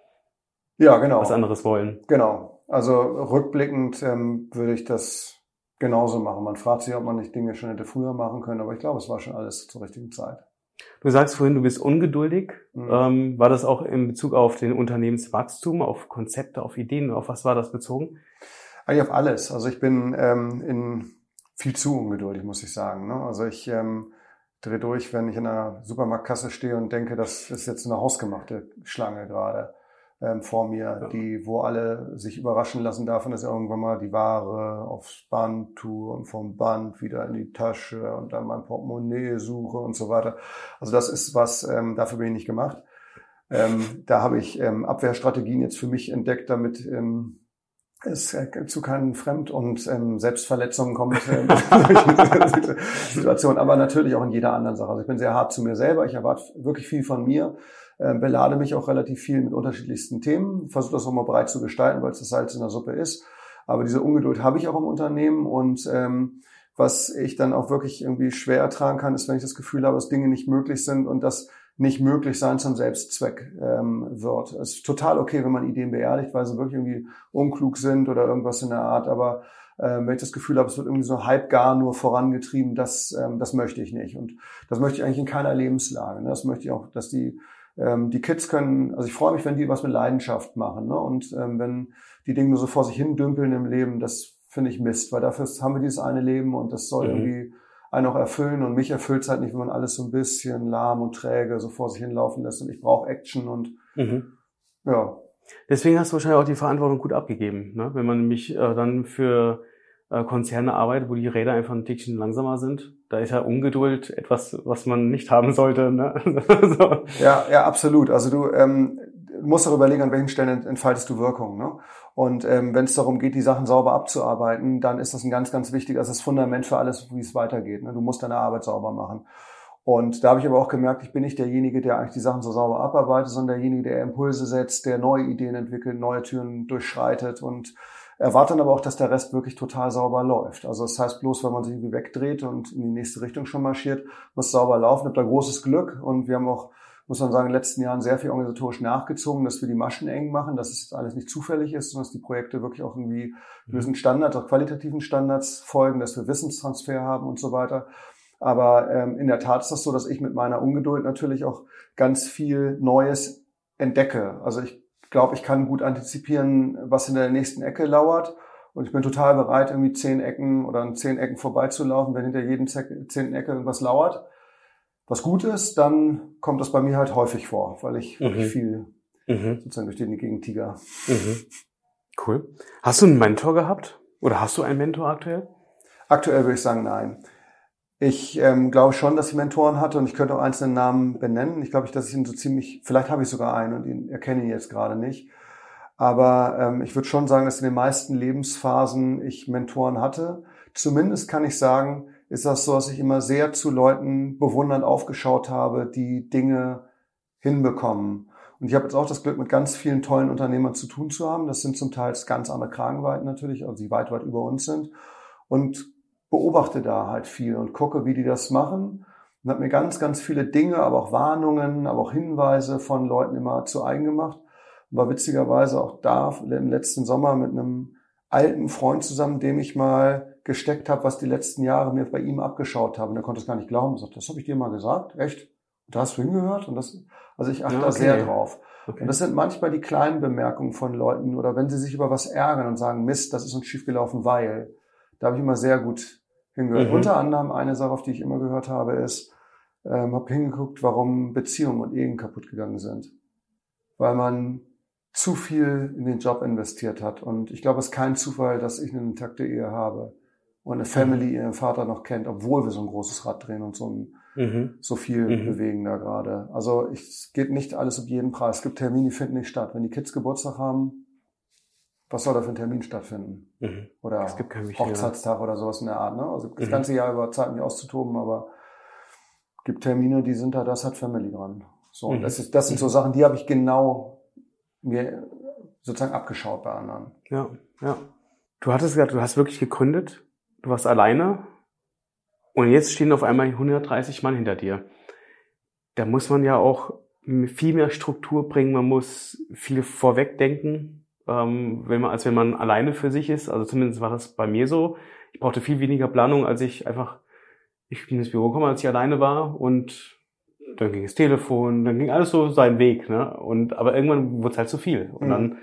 ja, genau. was anderes wollen. Genau. Also rückblickend ähm, würde ich das genauso machen. Man fragt sich, ob man nicht Dinge schon hätte früher machen können, aber ich glaube, es war schon alles zur richtigen Zeit. Du sagst vorhin, du bist ungeduldig. Mhm. Ähm, war das auch in Bezug auf den Unternehmenswachstum, auf Konzepte, auf Ideen? Auf was war das bezogen? Eigentlich auf alles. Also ich bin ähm, in viel zu ungeduldig, muss ich sagen. Ne? Also ich ähm, drehe durch, wenn ich in einer Supermarktkasse stehe und denke, das ist jetzt eine hausgemachte Schlange gerade ähm, vor mir, ja. die, wo alle sich überraschen lassen davon, dass irgendwann mal die Ware aufs Band tue und vom Band wieder in die Tasche und dann mein Portemonnaie suche und so weiter. Also das ist was, ähm, dafür bin ich nicht gemacht. Ähm, da habe ich ähm, Abwehrstrategien jetzt für mich entdeckt, damit ähm, es äh, zu keinen Fremd- und ähm, Selbstverletzungen kommt äh, Situation, aber natürlich auch in jeder anderen Sache. Also ich bin sehr hart zu mir selber, ich erwarte wirklich viel von mir, äh, belade mich auch relativ viel mit unterschiedlichsten Themen, versuche das auch mal breit zu gestalten, weil es das Salz in der Suppe ist. Aber diese Ungeduld habe ich auch im Unternehmen. Und ähm, was ich dann auch wirklich irgendwie schwer ertragen kann, ist, wenn ich das Gefühl habe, dass Dinge nicht möglich sind und dass nicht möglich sein zum Selbstzweck ähm, wird. Es ist total okay, wenn man Ideen beerdigt, weil sie wirklich irgendwie unklug sind oder irgendwas in der Art, aber äh, wenn ich das Gefühl habe, es wird irgendwie so halb gar nur vorangetrieben, das, ähm, das möchte ich nicht. Und das möchte ich eigentlich in keiner Lebenslage. Ne? Das möchte ich auch, dass die, ähm, die Kids können, also ich freue mich, wenn die was mit Leidenschaft machen. Ne? Und ähm, wenn die Dinge nur so vor sich hin dümpeln im Leben, das finde ich Mist, weil dafür haben wir dieses eine Leben und das soll mhm. irgendwie einen auch erfüllen. Und mich erfüllt es halt nicht, wenn man alles so ein bisschen lahm und träge so vor sich hinlaufen lässt. Und ich brauche Action und mhm. ja. Deswegen hast du wahrscheinlich auch die Verantwortung gut abgegeben, ne? wenn man nämlich äh, dann für äh, Konzerne arbeitet, wo die Räder einfach ein Tickchen langsamer sind. Da ist ja Ungeduld etwas, was man nicht haben sollte. Ne? so. Ja, ja, absolut. Also du ähm, musst auch überlegen, an welchen Stellen entfaltest du Wirkung. Ne? Und ähm, wenn es darum geht, die Sachen sauber abzuarbeiten, dann ist das ein ganz, ganz wichtiger, das ist das Fundament für alles, wie es weitergeht. Ne? Du musst deine Arbeit sauber machen. Und da habe ich aber auch gemerkt, ich bin nicht derjenige, der eigentlich die Sachen so sauber abarbeitet, sondern derjenige, der Impulse setzt, der neue Ideen entwickelt, neue Türen durchschreitet und erwarte dann aber auch, dass der Rest wirklich total sauber läuft. Also das heißt bloß, wenn man sich irgendwie wegdreht und in die nächste Richtung schon marschiert, muss sauber laufen. Habe da großes Glück und wir haben auch muss man sagen, in den letzten Jahren sehr viel organisatorisch nachgezogen, dass wir die Maschen eng machen, dass es alles nicht zufällig ist, sondern dass die Projekte wirklich auch irgendwie gewissen mhm. Standards, auch qualitativen Standards folgen, dass wir Wissenstransfer haben und so weiter. Aber ähm, in der Tat ist das so, dass ich mit meiner Ungeduld natürlich auch ganz viel Neues entdecke. Also ich glaube, ich kann gut antizipieren, was in der nächsten Ecke lauert. Und ich bin total bereit, irgendwie zehn Ecken oder an zehn Ecken vorbeizulaufen, wenn hinter jedem zehnten Ecke irgendwas lauert was gut ist, dann kommt das bei mir halt häufig vor, weil ich mhm. wirklich viel mhm. sozusagen durch die Gegend tiger. Mhm. Cool. Hast du einen Mentor gehabt? Oder hast du einen Mentor aktuell? Aktuell würde ich sagen, nein. Ich ähm, glaube schon, dass ich Mentoren hatte und ich könnte auch einzelne Namen benennen. Ich glaube, dass ich ihn so ziemlich, vielleicht habe ich sogar einen und ihn erkenne ihn jetzt gerade nicht. Aber ähm, ich würde schon sagen, dass in den meisten Lebensphasen ich Mentoren hatte. Zumindest kann ich sagen, ist das so, dass ich immer sehr zu Leuten bewundernd aufgeschaut habe, die Dinge hinbekommen. Und ich habe jetzt auch das Glück, mit ganz vielen tollen Unternehmern zu tun zu haben. Das sind zum Teil ganz andere Kragenweiten natürlich, also die weit, weit über uns sind. Und beobachte da halt viel und gucke, wie die das machen. Und habe mir ganz, ganz viele Dinge, aber auch Warnungen, aber auch Hinweise von Leuten immer zu eigen gemacht. War witzigerweise auch da im letzten Sommer mit einem alten Freund zusammen, dem ich mal gesteckt habe, was die letzten Jahre mir bei ihm abgeschaut habe. Und er konnte es gar nicht glauben. Er sagt, das habe ich dir mal gesagt, echt? Und da hast du hingehört? Und das, also ich achte okay. da sehr drauf. Okay. Und das sind manchmal die kleinen Bemerkungen von Leuten oder wenn sie sich über was ärgern und sagen, Mist, das ist uns schiefgelaufen, weil. Da habe ich immer sehr gut hingehört. Mhm. Unter anderem eine Sache, auf die ich immer gehört habe, ist, ähm, habe hingeguckt, warum Beziehungen und Ehen kaputt gegangen sind. Weil man zu viel in den Job investiert hat. Und ich glaube, es ist kein Zufall, dass ich eine intakte Ehe habe und eine Family mhm. ihren Vater noch kennt, obwohl wir so ein großes Rad drehen und so, ein, mhm. so viel mhm. bewegen da gerade. Also ich, es geht nicht alles um jeden Preis. Es gibt Termine, die finden nicht statt. Wenn die Kids Geburtstag haben, was soll da für ein Termin stattfinden? Mhm. Oder Hochzeitstag oder sowas in der Art. Ne? Also das mhm. ganze Jahr über Zeit mich auszutoben, aber gibt Termine, die sind da, das hat Family dran. So, und mhm. das, ist, das sind so Sachen, die habe ich genau mir sozusagen abgeschaut bei anderen. Ja, ja. Du hattest gesagt, du hast wirklich gegründet du warst alleine und jetzt stehen auf einmal 130 Mann hinter dir. Da muss man ja auch viel mehr Struktur bringen, man muss viel vorwegdenken, ähm, wenn man, als wenn man alleine für sich ist. Also zumindest war das bei mir so. ich brauchte viel weniger Planung, als ich einfach, ich bin ins Büro gekommen, als ich alleine war und dann ging das Telefon, dann ging alles so seinen Weg, ne? Und aber irgendwann wurde es halt zu viel und mhm. dann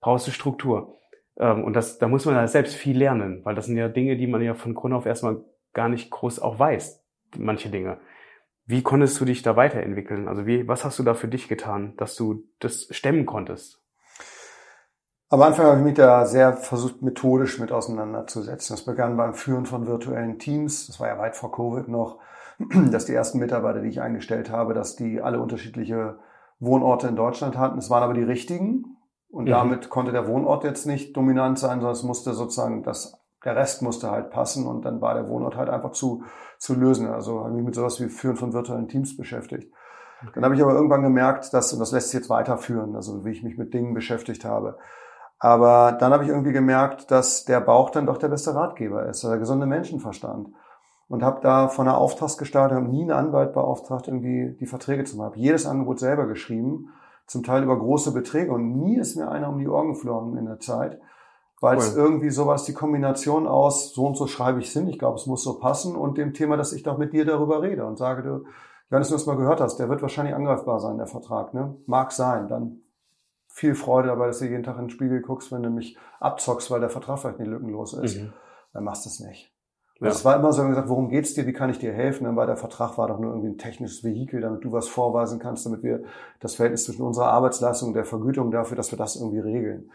brauchst du Struktur. Ähm, und das, da muss man ja selbst viel lernen, weil das sind ja Dinge, die man ja von Grund auf erstmal gar nicht groß auch weiß, manche Dinge. Wie konntest du dich da weiterentwickeln? Also wie, was hast du da für dich getan, dass du das stemmen konntest? Am Anfang habe ich mich da sehr versucht, methodisch mit auseinanderzusetzen. Das begann beim Führen von virtuellen Teams. Das war ja weit vor Covid noch, dass die ersten Mitarbeiter, die ich eingestellt habe, dass die alle unterschiedliche Wohnorte in Deutschland hatten. Es waren aber die richtigen. Und mhm. damit konnte der Wohnort jetzt nicht dominant sein, sondern es musste sozusagen das, der Rest musste halt passen und dann war der Wohnort halt einfach zu, zu lösen. Also habe ich mich mit sowas wie Führen von virtuellen Teams beschäftigt. Okay. Dann habe ich aber irgendwann gemerkt, dass, und das lässt sich jetzt weiterführen, also wie ich mich mit Dingen beschäftigt habe, aber dann habe ich irgendwie gemerkt, dass der Bauch dann doch der beste Ratgeber ist, der gesunde Menschenverstand. Und habe da von der Auftragsgestaltung, nie einen Anwalt beauftragt, irgendwie die Verträge zu machen. Habe jedes Angebot selber geschrieben, zum Teil über große Beträge. Und nie ist mir einer um die Ohren geflogen in der Zeit, weil es irgendwie sowas, die Kombination aus, so und so schreibe ich hin, ich glaube, es muss so passen, und dem Thema, dass ich doch mit dir darüber rede und sage, du, wenn du es mal gehört hast, der wird wahrscheinlich angreifbar sein, der Vertrag. Ne? Mag sein, dann viel Freude dabei, dass du jeden Tag in den Spiegel guckst, wenn du mich abzockst, weil der Vertrag vielleicht nicht lückenlos ist. Mhm. Dann machst du es nicht. Ja. Es war immer so gesagt, worum geht's dir, wie kann ich dir helfen? Dann war der Vertrag war doch nur irgendwie ein technisches Vehikel, damit du was vorweisen kannst, damit wir das Verhältnis zwischen unserer Arbeitsleistung und der Vergütung dafür, dass wir das irgendwie regeln.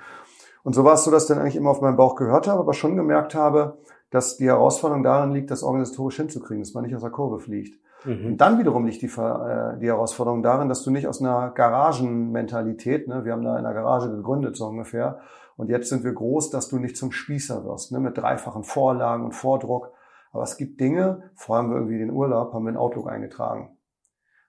Und so war es so, dass ich dann eigentlich immer auf meinen Bauch gehört habe, aber schon gemerkt habe, dass die Herausforderung darin liegt, das organisatorisch hinzukriegen, dass man nicht aus der Kurve fliegt. Mhm. Und dann wiederum liegt die, äh, die Herausforderung darin, dass du nicht aus einer Garagenmentalität, ne, wir haben da in einer Garage gegründet so ungefähr, und jetzt sind wir groß, dass du nicht zum Spießer wirst, ne, mit dreifachen Vorlagen und Vordruck. Aber es gibt Dinge, vor allem irgendwie den Urlaub, haben wir in Outlook eingetragen.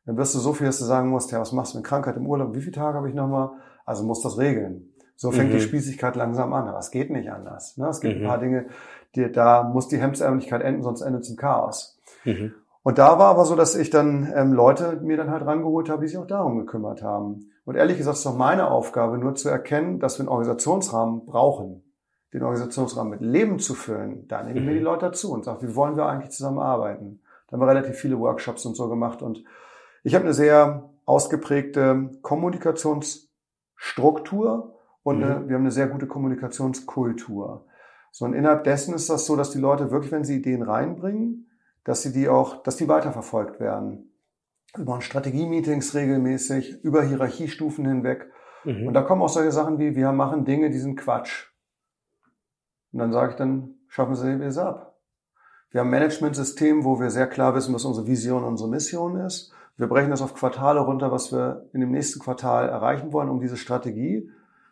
Dann wirst du so viel, dass du sagen musst, ja, was machst du mit Krankheit im Urlaub? Wie viele Tage habe ich nochmal? Also musst das regeln. So fängt mhm. die Spießigkeit langsam an. Aber es geht nicht anders. Ne? Es gibt mhm. ein paar Dinge, die, da muss die Hemdsärmlichkeit enden, sonst endet es im Chaos. Mhm. Und da war aber so, dass ich dann ähm, Leute mir dann halt rangeholt habe, die sich auch darum gekümmert haben. Und ehrlich gesagt ist doch meine Aufgabe, nur zu erkennen, dass wir einen Organisationsrahmen brauchen, den Organisationsrahmen mit Leben zu füllen. Da nehmen mir die mhm. Leute dazu und sagen, wie wollen wir eigentlich zusammenarbeiten? Da haben wir relativ viele Workshops und so gemacht. Und ich habe eine sehr ausgeprägte Kommunikationsstruktur und mhm. eine, wir haben eine sehr gute Kommunikationskultur. So, und innerhalb dessen ist das so, dass die Leute wirklich, wenn sie Ideen reinbringen, dass sie die auch, dass die weiterverfolgt werden. Wir machen Strategie-Meetings regelmäßig, über Hierarchiestufen hinweg. Mhm. Und da kommen auch solche Sachen wie, wir machen Dinge, die sind Quatsch. Und dann sage ich dann, schaffen Sie es ab. Wir haben ein Management-System, wo wir sehr klar wissen, was unsere Vision, unsere Mission ist. Wir brechen das auf Quartale runter, was wir in dem nächsten Quartal erreichen wollen, um diese Strategie.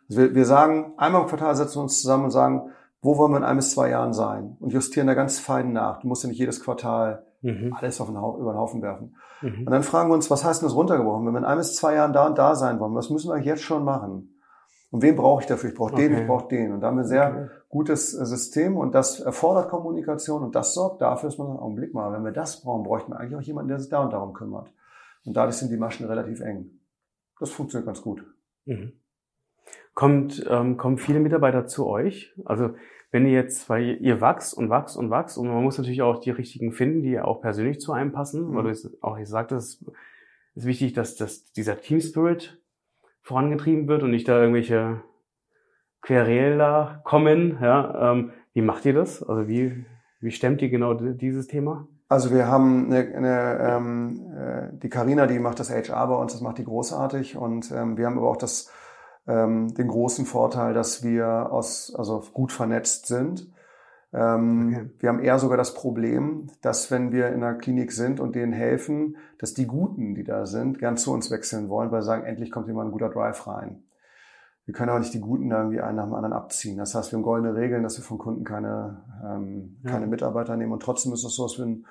Also wir, wir sagen, einmal im Quartal setzen wir uns zusammen und sagen, wo wollen wir in ein bis zwei Jahren sein und justieren da ganz fein nach. Du musst ja nicht jedes Quartal mhm. alles auf den über den Haufen werfen. Mhm. Und dann fragen wir uns, was heißt denn das runtergebrochen? Wenn wir in ein bis zwei Jahren da und da sein wollen, was müssen wir jetzt schon machen? Und wen brauche ich dafür? Ich brauche okay. den, ich brauche den. Und da haben wir ein sehr okay. gutes äh, System und das erfordert Kommunikation und das sorgt dafür, dass man sagt, Augenblick mal, wenn wir das brauchen, bräuchten wir eigentlich auch jemanden, der sich da und darum kümmert. Und dadurch sind die Maschen relativ eng. Das funktioniert ganz gut. Mhm. Kommt, ähm, kommen viele Mitarbeiter zu euch? Also wenn ihr jetzt, weil ihr, wachst und wachst und wachst und man muss natürlich auch die richtigen finden, die auch persönlich zu einem passen, mhm. weil du es auch gesagt hast, ist wichtig, dass, dass dieser Team Spirit vorangetrieben wird und nicht da irgendwelche Quereler kommen. Ja, ähm, wie macht ihr das? Also wie, wie stemmt ihr genau dieses Thema? Also wir haben eine, eine ähm, äh, die Karina, die macht das HR bei uns, das macht die großartig und ähm, wir haben aber auch das ähm, den großen Vorteil, dass wir aus, also gut vernetzt sind. Ähm, okay. Wir haben eher sogar das Problem, dass wenn wir in der Klinik sind und denen helfen, dass die Guten, die da sind, gern zu uns wechseln wollen, weil sie sagen, endlich kommt jemand ein guter Drive rein. Wir können aber nicht die Guten irgendwie einen nach dem anderen abziehen. Das heißt, wir haben goldene Regeln, dass wir von Kunden keine, ähm, ja. keine Mitarbeiter nehmen. Und trotzdem ist es so, dass wir einen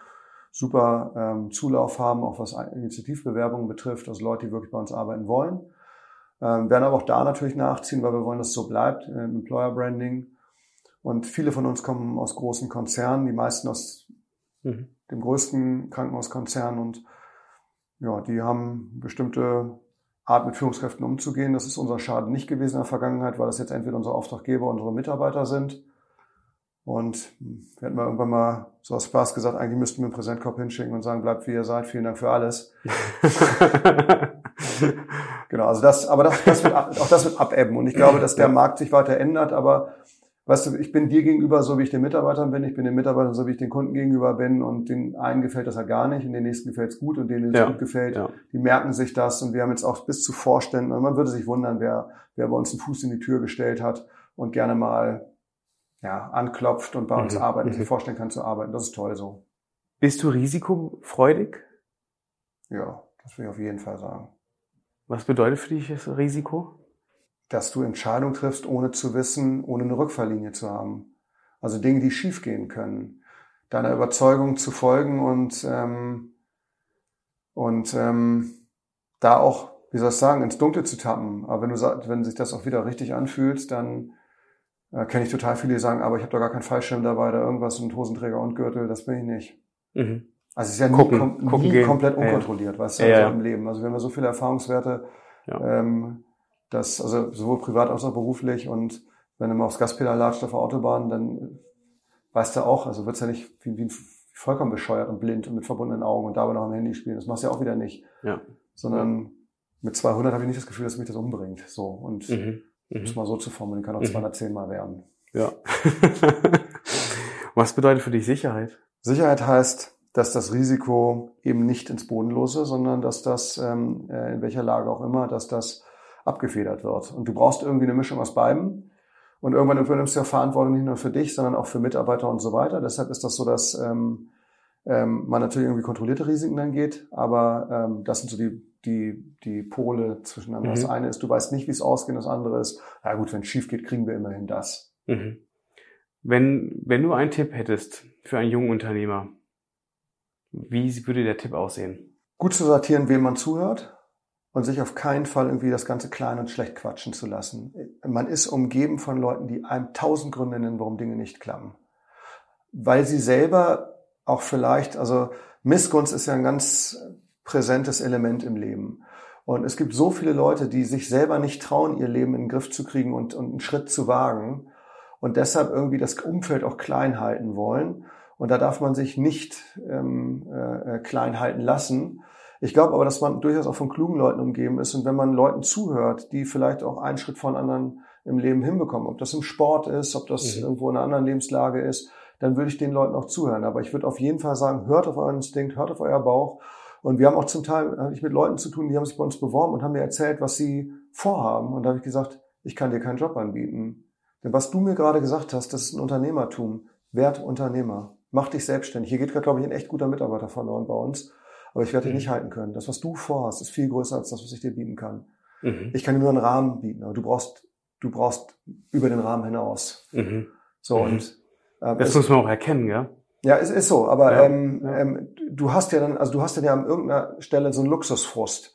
super ähm, Zulauf haben, auch was Initiativbewerbungen betrifft, also Leute, die wirklich bei uns arbeiten wollen. Ähm, werden aber auch da natürlich nachziehen, weil wir wollen, dass es so bleibt im Employer Branding. Und viele von uns kommen aus großen Konzernen, die meisten aus mhm. dem größten Krankenhauskonzern und ja, die haben bestimmte Art mit Führungskräften umzugehen. Das ist unser Schaden nicht gewesen in der Vergangenheit, weil das jetzt entweder unsere Auftraggeber, unsere Mitarbeiter sind. Und wir hatten mal irgendwann mal so aus Spaß gesagt, eigentlich müssten wir einen Präsentkorb hinschicken und sagen, bleibt wie ihr seid, vielen Dank für alles. genau, also das, aber das, das wird, auch das wird abebben. Und ich glaube, dass der Markt sich weiter ändert, aber weißt du, ich bin dir gegenüber so, wie ich den Mitarbeitern bin, ich bin den Mitarbeitern so, wie ich den Kunden gegenüber bin und den einen gefällt das ja gar nicht und den nächsten gefällt es gut und denen es ja, gut gefällt, ja. die merken sich das und wir haben jetzt auch bis zu Vorständen, und man würde sich wundern, wer, wer bei uns einen Fuß in die Tür gestellt hat und gerne mal ja, anklopft und bei uns mhm. arbeitet, sich mhm. vorstellen kann zu arbeiten. Das ist toll so. Bist du risikofreudig? Ja, das will ich auf jeden Fall sagen. Was bedeutet für dich das Risiko? Dass du Entscheidungen triffst, ohne zu wissen, ohne eine Rückfalllinie zu haben. Also Dinge, die schiefgehen können. Deiner Überzeugung zu folgen und, ähm, und ähm, da auch, wie soll ich sagen, ins Dunkle zu tappen. Aber wenn du sagst, wenn sich das auch wieder richtig anfühlt, dann äh, kenne ich total viele, die sagen, aber ich habe da gar keinen Fallschirm dabei oder irgendwas und Hosenträger und Gürtel, das bin ich nicht. Mhm. Also es ist ja gucken, nie, kom nie komplett unkontrolliert, ja. weißt du, ja, ja. im Leben. Also wir haben ja so viele Erfahrungswerte, ja. ähm, das, also sowohl privat als auch beruflich und wenn du mal aufs Gaspedal latscht auf der Autobahn, dann weißt du auch, also wird's ja nicht wie, wie vollkommen bescheuert und blind und mit verbundenen Augen und dabei noch am Handy spielen. Das machst du ja auch wieder nicht. Ja. Sondern mit 200 habe ich nicht das Gefühl, dass mich das umbringt. So und mhm. Mhm. mal so zu formulieren, kann auch mhm. 210 Mal werden. Ja. Was bedeutet für dich Sicherheit? Sicherheit heißt, dass das Risiko eben nicht ins Bodenlose, sondern dass das, ähm, äh, in welcher Lage auch immer, dass das abgefedert wird. Und du brauchst irgendwie eine Mischung aus beiden. Und irgendwann übernimmst du ja Verantwortung nicht nur für dich, sondern auch für Mitarbeiter und so weiter. Deshalb ist das so, dass ähm, ähm, man natürlich irgendwie kontrollierte Risiken dann geht, aber ähm, das sind so die, die, die Pole zwischeneinander. Mhm. Das eine ist, du weißt nicht, wie es ausgeht, das andere ist, ja gut, wenn es schief geht, kriegen wir immerhin das. Mhm. Wenn, wenn du einen Tipp hättest für einen jungen Unternehmer, wie würde der Tipp aussehen? Gut zu sortieren, wem man zuhört und sich auf keinen Fall irgendwie das Ganze klein und schlecht quatschen zu lassen. Man ist umgeben von Leuten, die einem tausend Gründe nennen, warum Dinge nicht klappen. Weil sie selber auch vielleicht, also Missgunst ist ja ein ganz präsentes Element im Leben. Und es gibt so viele Leute, die sich selber nicht trauen, ihr Leben in den Griff zu kriegen und, und einen Schritt zu wagen und deshalb irgendwie das Umfeld auch klein halten wollen. Und da darf man sich nicht ähm, äh, klein halten lassen, ich glaube aber, dass man durchaus auch von klugen Leuten umgeben ist und wenn man Leuten zuhört, die vielleicht auch einen Schritt von anderen im Leben hinbekommen, ob das im Sport ist, ob das mhm. irgendwo in einer anderen Lebenslage ist, dann würde ich den Leuten auch zuhören. Aber ich würde auf jeden Fall sagen, hört auf euren Instinkt, hört auf euer Bauch. Und wir haben auch zum Teil habe ich mit Leuten zu tun, die haben sich bei uns beworben und haben mir erzählt, was sie vorhaben. Und da habe ich gesagt, ich kann dir keinen Job anbieten. Denn was du mir gerade gesagt hast, das ist ein Unternehmertum. Werd Unternehmer. Mach dich selbstständig. Hier geht gerade, glaube ich, ein echt guter Mitarbeiter verloren bei uns. Aber ich werde mhm. dich nicht halten können. Das, was du vorhast, ist viel größer als das, was ich dir bieten kann. Mhm. Ich kann dir nur einen Rahmen bieten, aber du brauchst, du brauchst über den Rahmen hinaus. Mhm. So mhm. und äh, das es, muss man auch erkennen, ja. Ja, es ist so. Aber ja, ähm, ja. Ähm, du hast ja dann, also du hast dann ja an irgendeiner Stelle so einen Luxusfrust.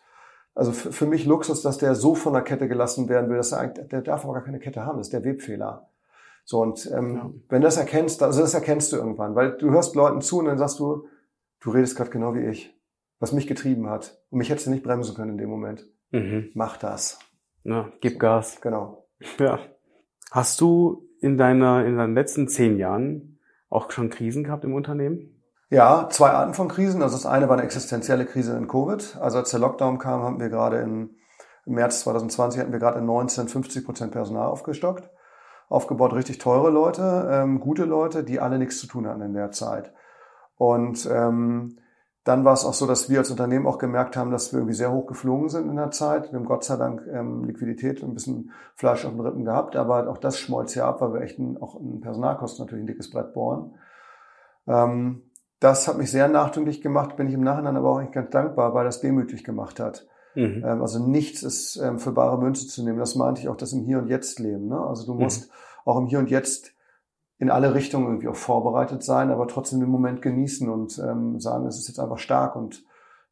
Also für, für mich Luxus, dass der so von der Kette gelassen werden will, dass er eigentlich, der darf aber gar keine Kette haben. Das ist der Webfehler. So und ähm, ja. wenn du das erkennst, also das erkennst du irgendwann, weil du hörst Leuten zu und dann sagst du, du redest gerade genau wie ich was mich getrieben hat. Und mich hättest du nicht bremsen können in dem Moment. Mhm. Mach das. Ja, gib Gas. Genau. Ja. Hast du in deiner, in deinen letzten zehn Jahren auch schon Krisen gehabt im Unternehmen? Ja, zwei Arten von Krisen. Also das eine war eine existenzielle Krise in Covid. Also als der Lockdown kam, haben wir gerade in, im März 2020 hatten wir gerade in 19 50 Prozent Personal aufgestockt. Aufgebaut richtig teure Leute, ähm, gute Leute, die alle nichts zu tun hatten in der Zeit. Und ähm, dann war es auch so, dass wir als Unternehmen auch gemerkt haben, dass wir irgendwie sehr hoch geflogen sind in der Zeit. Wir haben Gott sei Dank ähm, Liquidität und ein bisschen Fleisch auf den Rippen gehabt, aber auch das schmolz ja ab, weil wir echt ein, auch in Personalkosten natürlich ein dickes Brett bohren. Ähm, das hat mich sehr nachdenklich gemacht, bin ich im Nachhinein aber auch nicht ganz dankbar, weil das demütig gemacht hat. Mhm. Ähm, also nichts ist ähm, für bare Münze zu nehmen. Das meinte ich auch das im Hier und Jetzt leben. Ne? Also du musst mhm. auch im Hier und Jetzt in alle Richtungen irgendwie auch vorbereitet sein, aber trotzdem den Moment genießen und ähm, sagen, es ist jetzt einfach stark und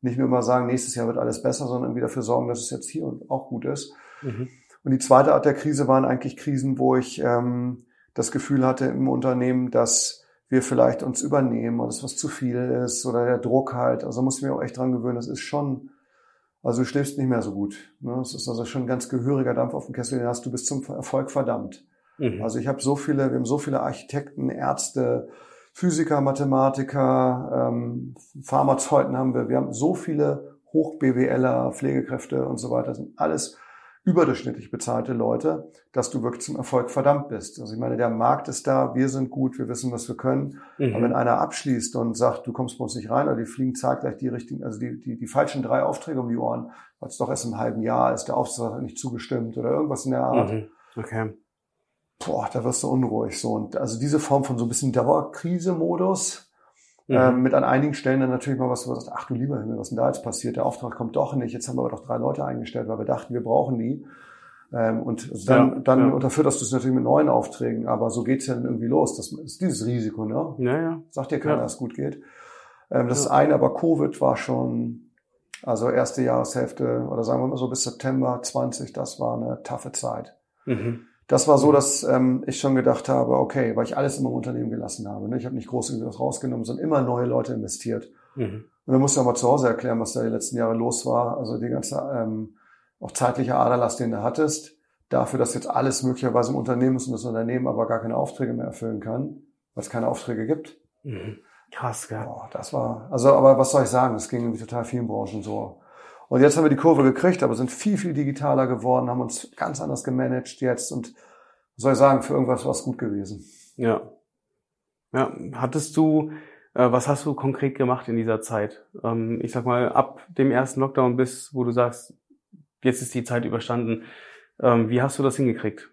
nicht nur immer sagen, nächstes Jahr wird alles besser, sondern irgendwie dafür sorgen, dass es jetzt hier und auch gut ist. Mhm. Und die zweite Art der Krise waren eigentlich Krisen, wo ich ähm, das Gefühl hatte im Unternehmen, dass wir vielleicht uns übernehmen oder es was zu viel ist oder der Druck halt. Also muss ich mir auch echt dran gewöhnen, das ist schon, also du schläfst nicht mehr so gut. Ne? Es ist also schon ein ganz gehöriger Dampf auf dem Kessel, den hast du bis zum Erfolg verdammt. Mhm. Also ich habe so viele, wir haben so viele Architekten, Ärzte, Physiker, Mathematiker, ähm, Pharmazeuten haben wir. Wir haben so viele Hoch-BWLer, Pflegekräfte und so weiter. Das sind alles überdurchschnittlich bezahlte Leute, dass du wirklich zum Erfolg verdammt bist. Also ich meine, der Markt ist da, wir sind gut, wir wissen, was wir können. Mhm. Aber wenn einer abschließt und sagt, du kommst bei uns nicht rein, oder die fliegen zeitgleich die richtigen, also die, die, die falschen drei Aufträge um die Ohren, weil es doch erst im halben Jahr ist, der Auftrag nicht zugestimmt oder irgendwas in der Art. Mhm. Okay. Boah, da wirst du unruhig so. Und also diese Form von so ein bisschen Dauerkrise-Modus, Mhm. Ähm, mit an einigen Stellen dann natürlich mal was, wo du sagst, ach du lieber Himmel, was denn da jetzt passiert? Der Auftrag kommt doch nicht. Jetzt haben wir aber doch drei Leute eingestellt, weil wir dachten, wir brauchen die. Ähm, und dann, ja, dann ja. unterfütterst du es natürlich mit neuen Aufträgen, aber so geht's ja dann irgendwie los. Das ist dieses Risiko, ne? Ja, ja. Sagt dir keiner, ja. dass es gut geht. Ähm, das ist eine, aber Covid war schon, also erste Jahreshälfte oder sagen wir mal so bis September 20, das war eine taffe Zeit. Mhm. Das war so, mhm. dass ähm, ich schon gedacht habe, okay, weil ich alles immer im Unternehmen gelassen habe. Ne? Ich habe nicht groß was rausgenommen, sondern immer neue Leute investiert. Mhm. Und dann musst du aber zu Hause erklären, was da die letzten Jahre los war. Also die ganze ähm, auch zeitliche Aderlass, den du hattest, dafür, dass jetzt alles möglicherweise im Unternehmen ist und das Unternehmen aber gar keine Aufträge mehr erfüllen kann, weil es keine Aufträge gibt. Mhm. Krass, gell? Oh, das war, also, aber was soll ich sagen? Das ging in total vielen Branchen so. Und jetzt haben wir die Kurve gekriegt, aber sind viel, viel digitaler geworden, haben uns ganz anders gemanagt jetzt und soll ich sagen, für irgendwas war es gut gewesen. Ja. Ja, hattest du, äh, was hast du konkret gemacht in dieser Zeit? Ähm, ich sag mal, ab dem ersten Lockdown bis, wo du sagst, jetzt ist die Zeit überstanden. Ähm, wie hast du das hingekriegt?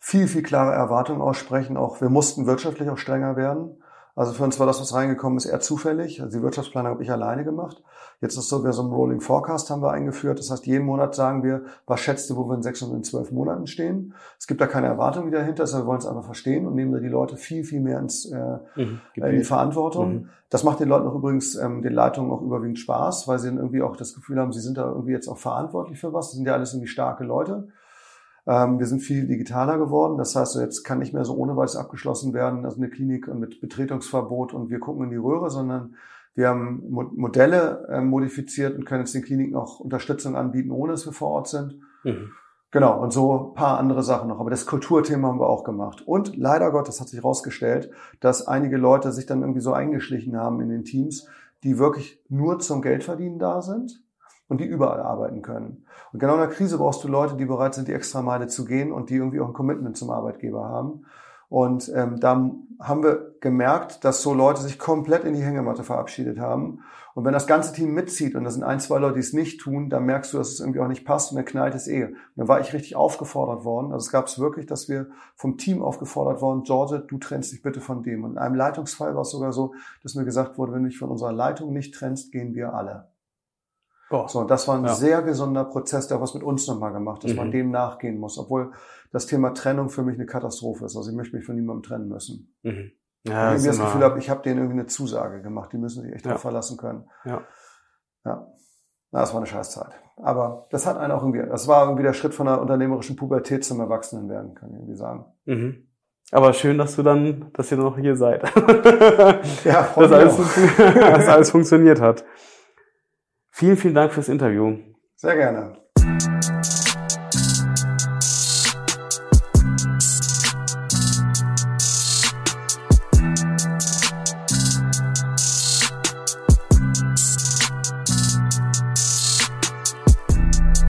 Viel, viel klare Erwartungen aussprechen. Auch wir mussten wirtschaftlich auch strenger werden. Also für uns war das, was reingekommen ist, eher zufällig. Also die Wirtschaftsplanung habe ich alleine gemacht. Jetzt ist es so, wir so einen Rolling Forecast haben wir eingeführt. Das heißt, jeden Monat sagen wir, was schätzt du, wo wir in sechs und in zwölf Monaten stehen. Es gibt da keine Erwartung, dahinter ist, wir wollen es einfach verstehen und nehmen da die Leute viel, viel mehr ins, äh, mhm, in die Verantwortung. Mhm. Das macht den Leuten auch übrigens, ähm, den Leitungen auch überwiegend Spaß, weil sie dann irgendwie auch das Gefühl haben, sie sind da irgendwie jetzt auch verantwortlich für was. Das sind ja alles irgendwie starke Leute. Ähm, wir sind viel digitaler geworden. Das heißt, jetzt kann nicht mehr so ohne Weiß abgeschlossen werden, also eine Klinik mit Betretungsverbot und wir gucken in die Röhre, sondern wir haben Modelle äh, modifiziert und können jetzt den Kliniken auch Unterstützung anbieten, ohne dass wir vor Ort sind. Mhm. Genau, und so ein paar andere Sachen noch. Aber das Kulturthema haben wir auch gemacht. Und leider Gottes hat sich herausgestellt, dass einige Leute sich dann irgendwie so eingeschlichen haben in den Teams, die wirklich nur zum Geldverdienen da sind und die überall arbeiten können. Und genau in der Krise brauchst du Leute, die bereit sind, die extra Meile zu gehen und die irgendwie auch ein Commitment zum Arbeitgeber haben. Und ähm, da haben wir gemerkt, dass so Leute sich komplett in die Hängematte verabschiedet haben. Und wenn das ganze Team mitzieht und das sind ein, zwei Leute, die es nicht tun, dann merkst du, dass es irgendwie auch nicht passt und dann knallt es eh. Und dann war ich richtig aufgefordert worden. Also es gab es wirklich, dass wir vom Team aufgefordert worden, George, du trennst dich bitte von dem. Und in einem Leitungsfall war es sogar so, dass mir gesagt wurde, wenn du dich von unserer Leitung nicht trennst, gehen wir alle. Oh. So, das war ein ja. sehr gesunder Prozess, der was mit uns nochmal gemacht, dass mhm. man dem nachgehen muss, obwohl das Thema Trennung für mich eine Katastrophe ist. Also ich möchte mich von niemandem trennen müssen. Mhm. Ja, ich das Gefühl habe, ich habe denen irgendwie eine Zusage gemacht, die müssen sich echt ja. darauf verlassen können. Ja. Ja. Na, das war eine Scheißzeit. Aber das hat einen auch irgendwie, das war irgendwie der Schritt von der unternehmerischen Pubertät zum Erwachsenen werden, kann ich irgendwie sagen. Mhm. Aber schön, dass du dann, dass ihr noch hier seid. ja, dass alles, dass alles funktioniert hat. Vielen, vielen Dank fürs Interview. Sehr gerne.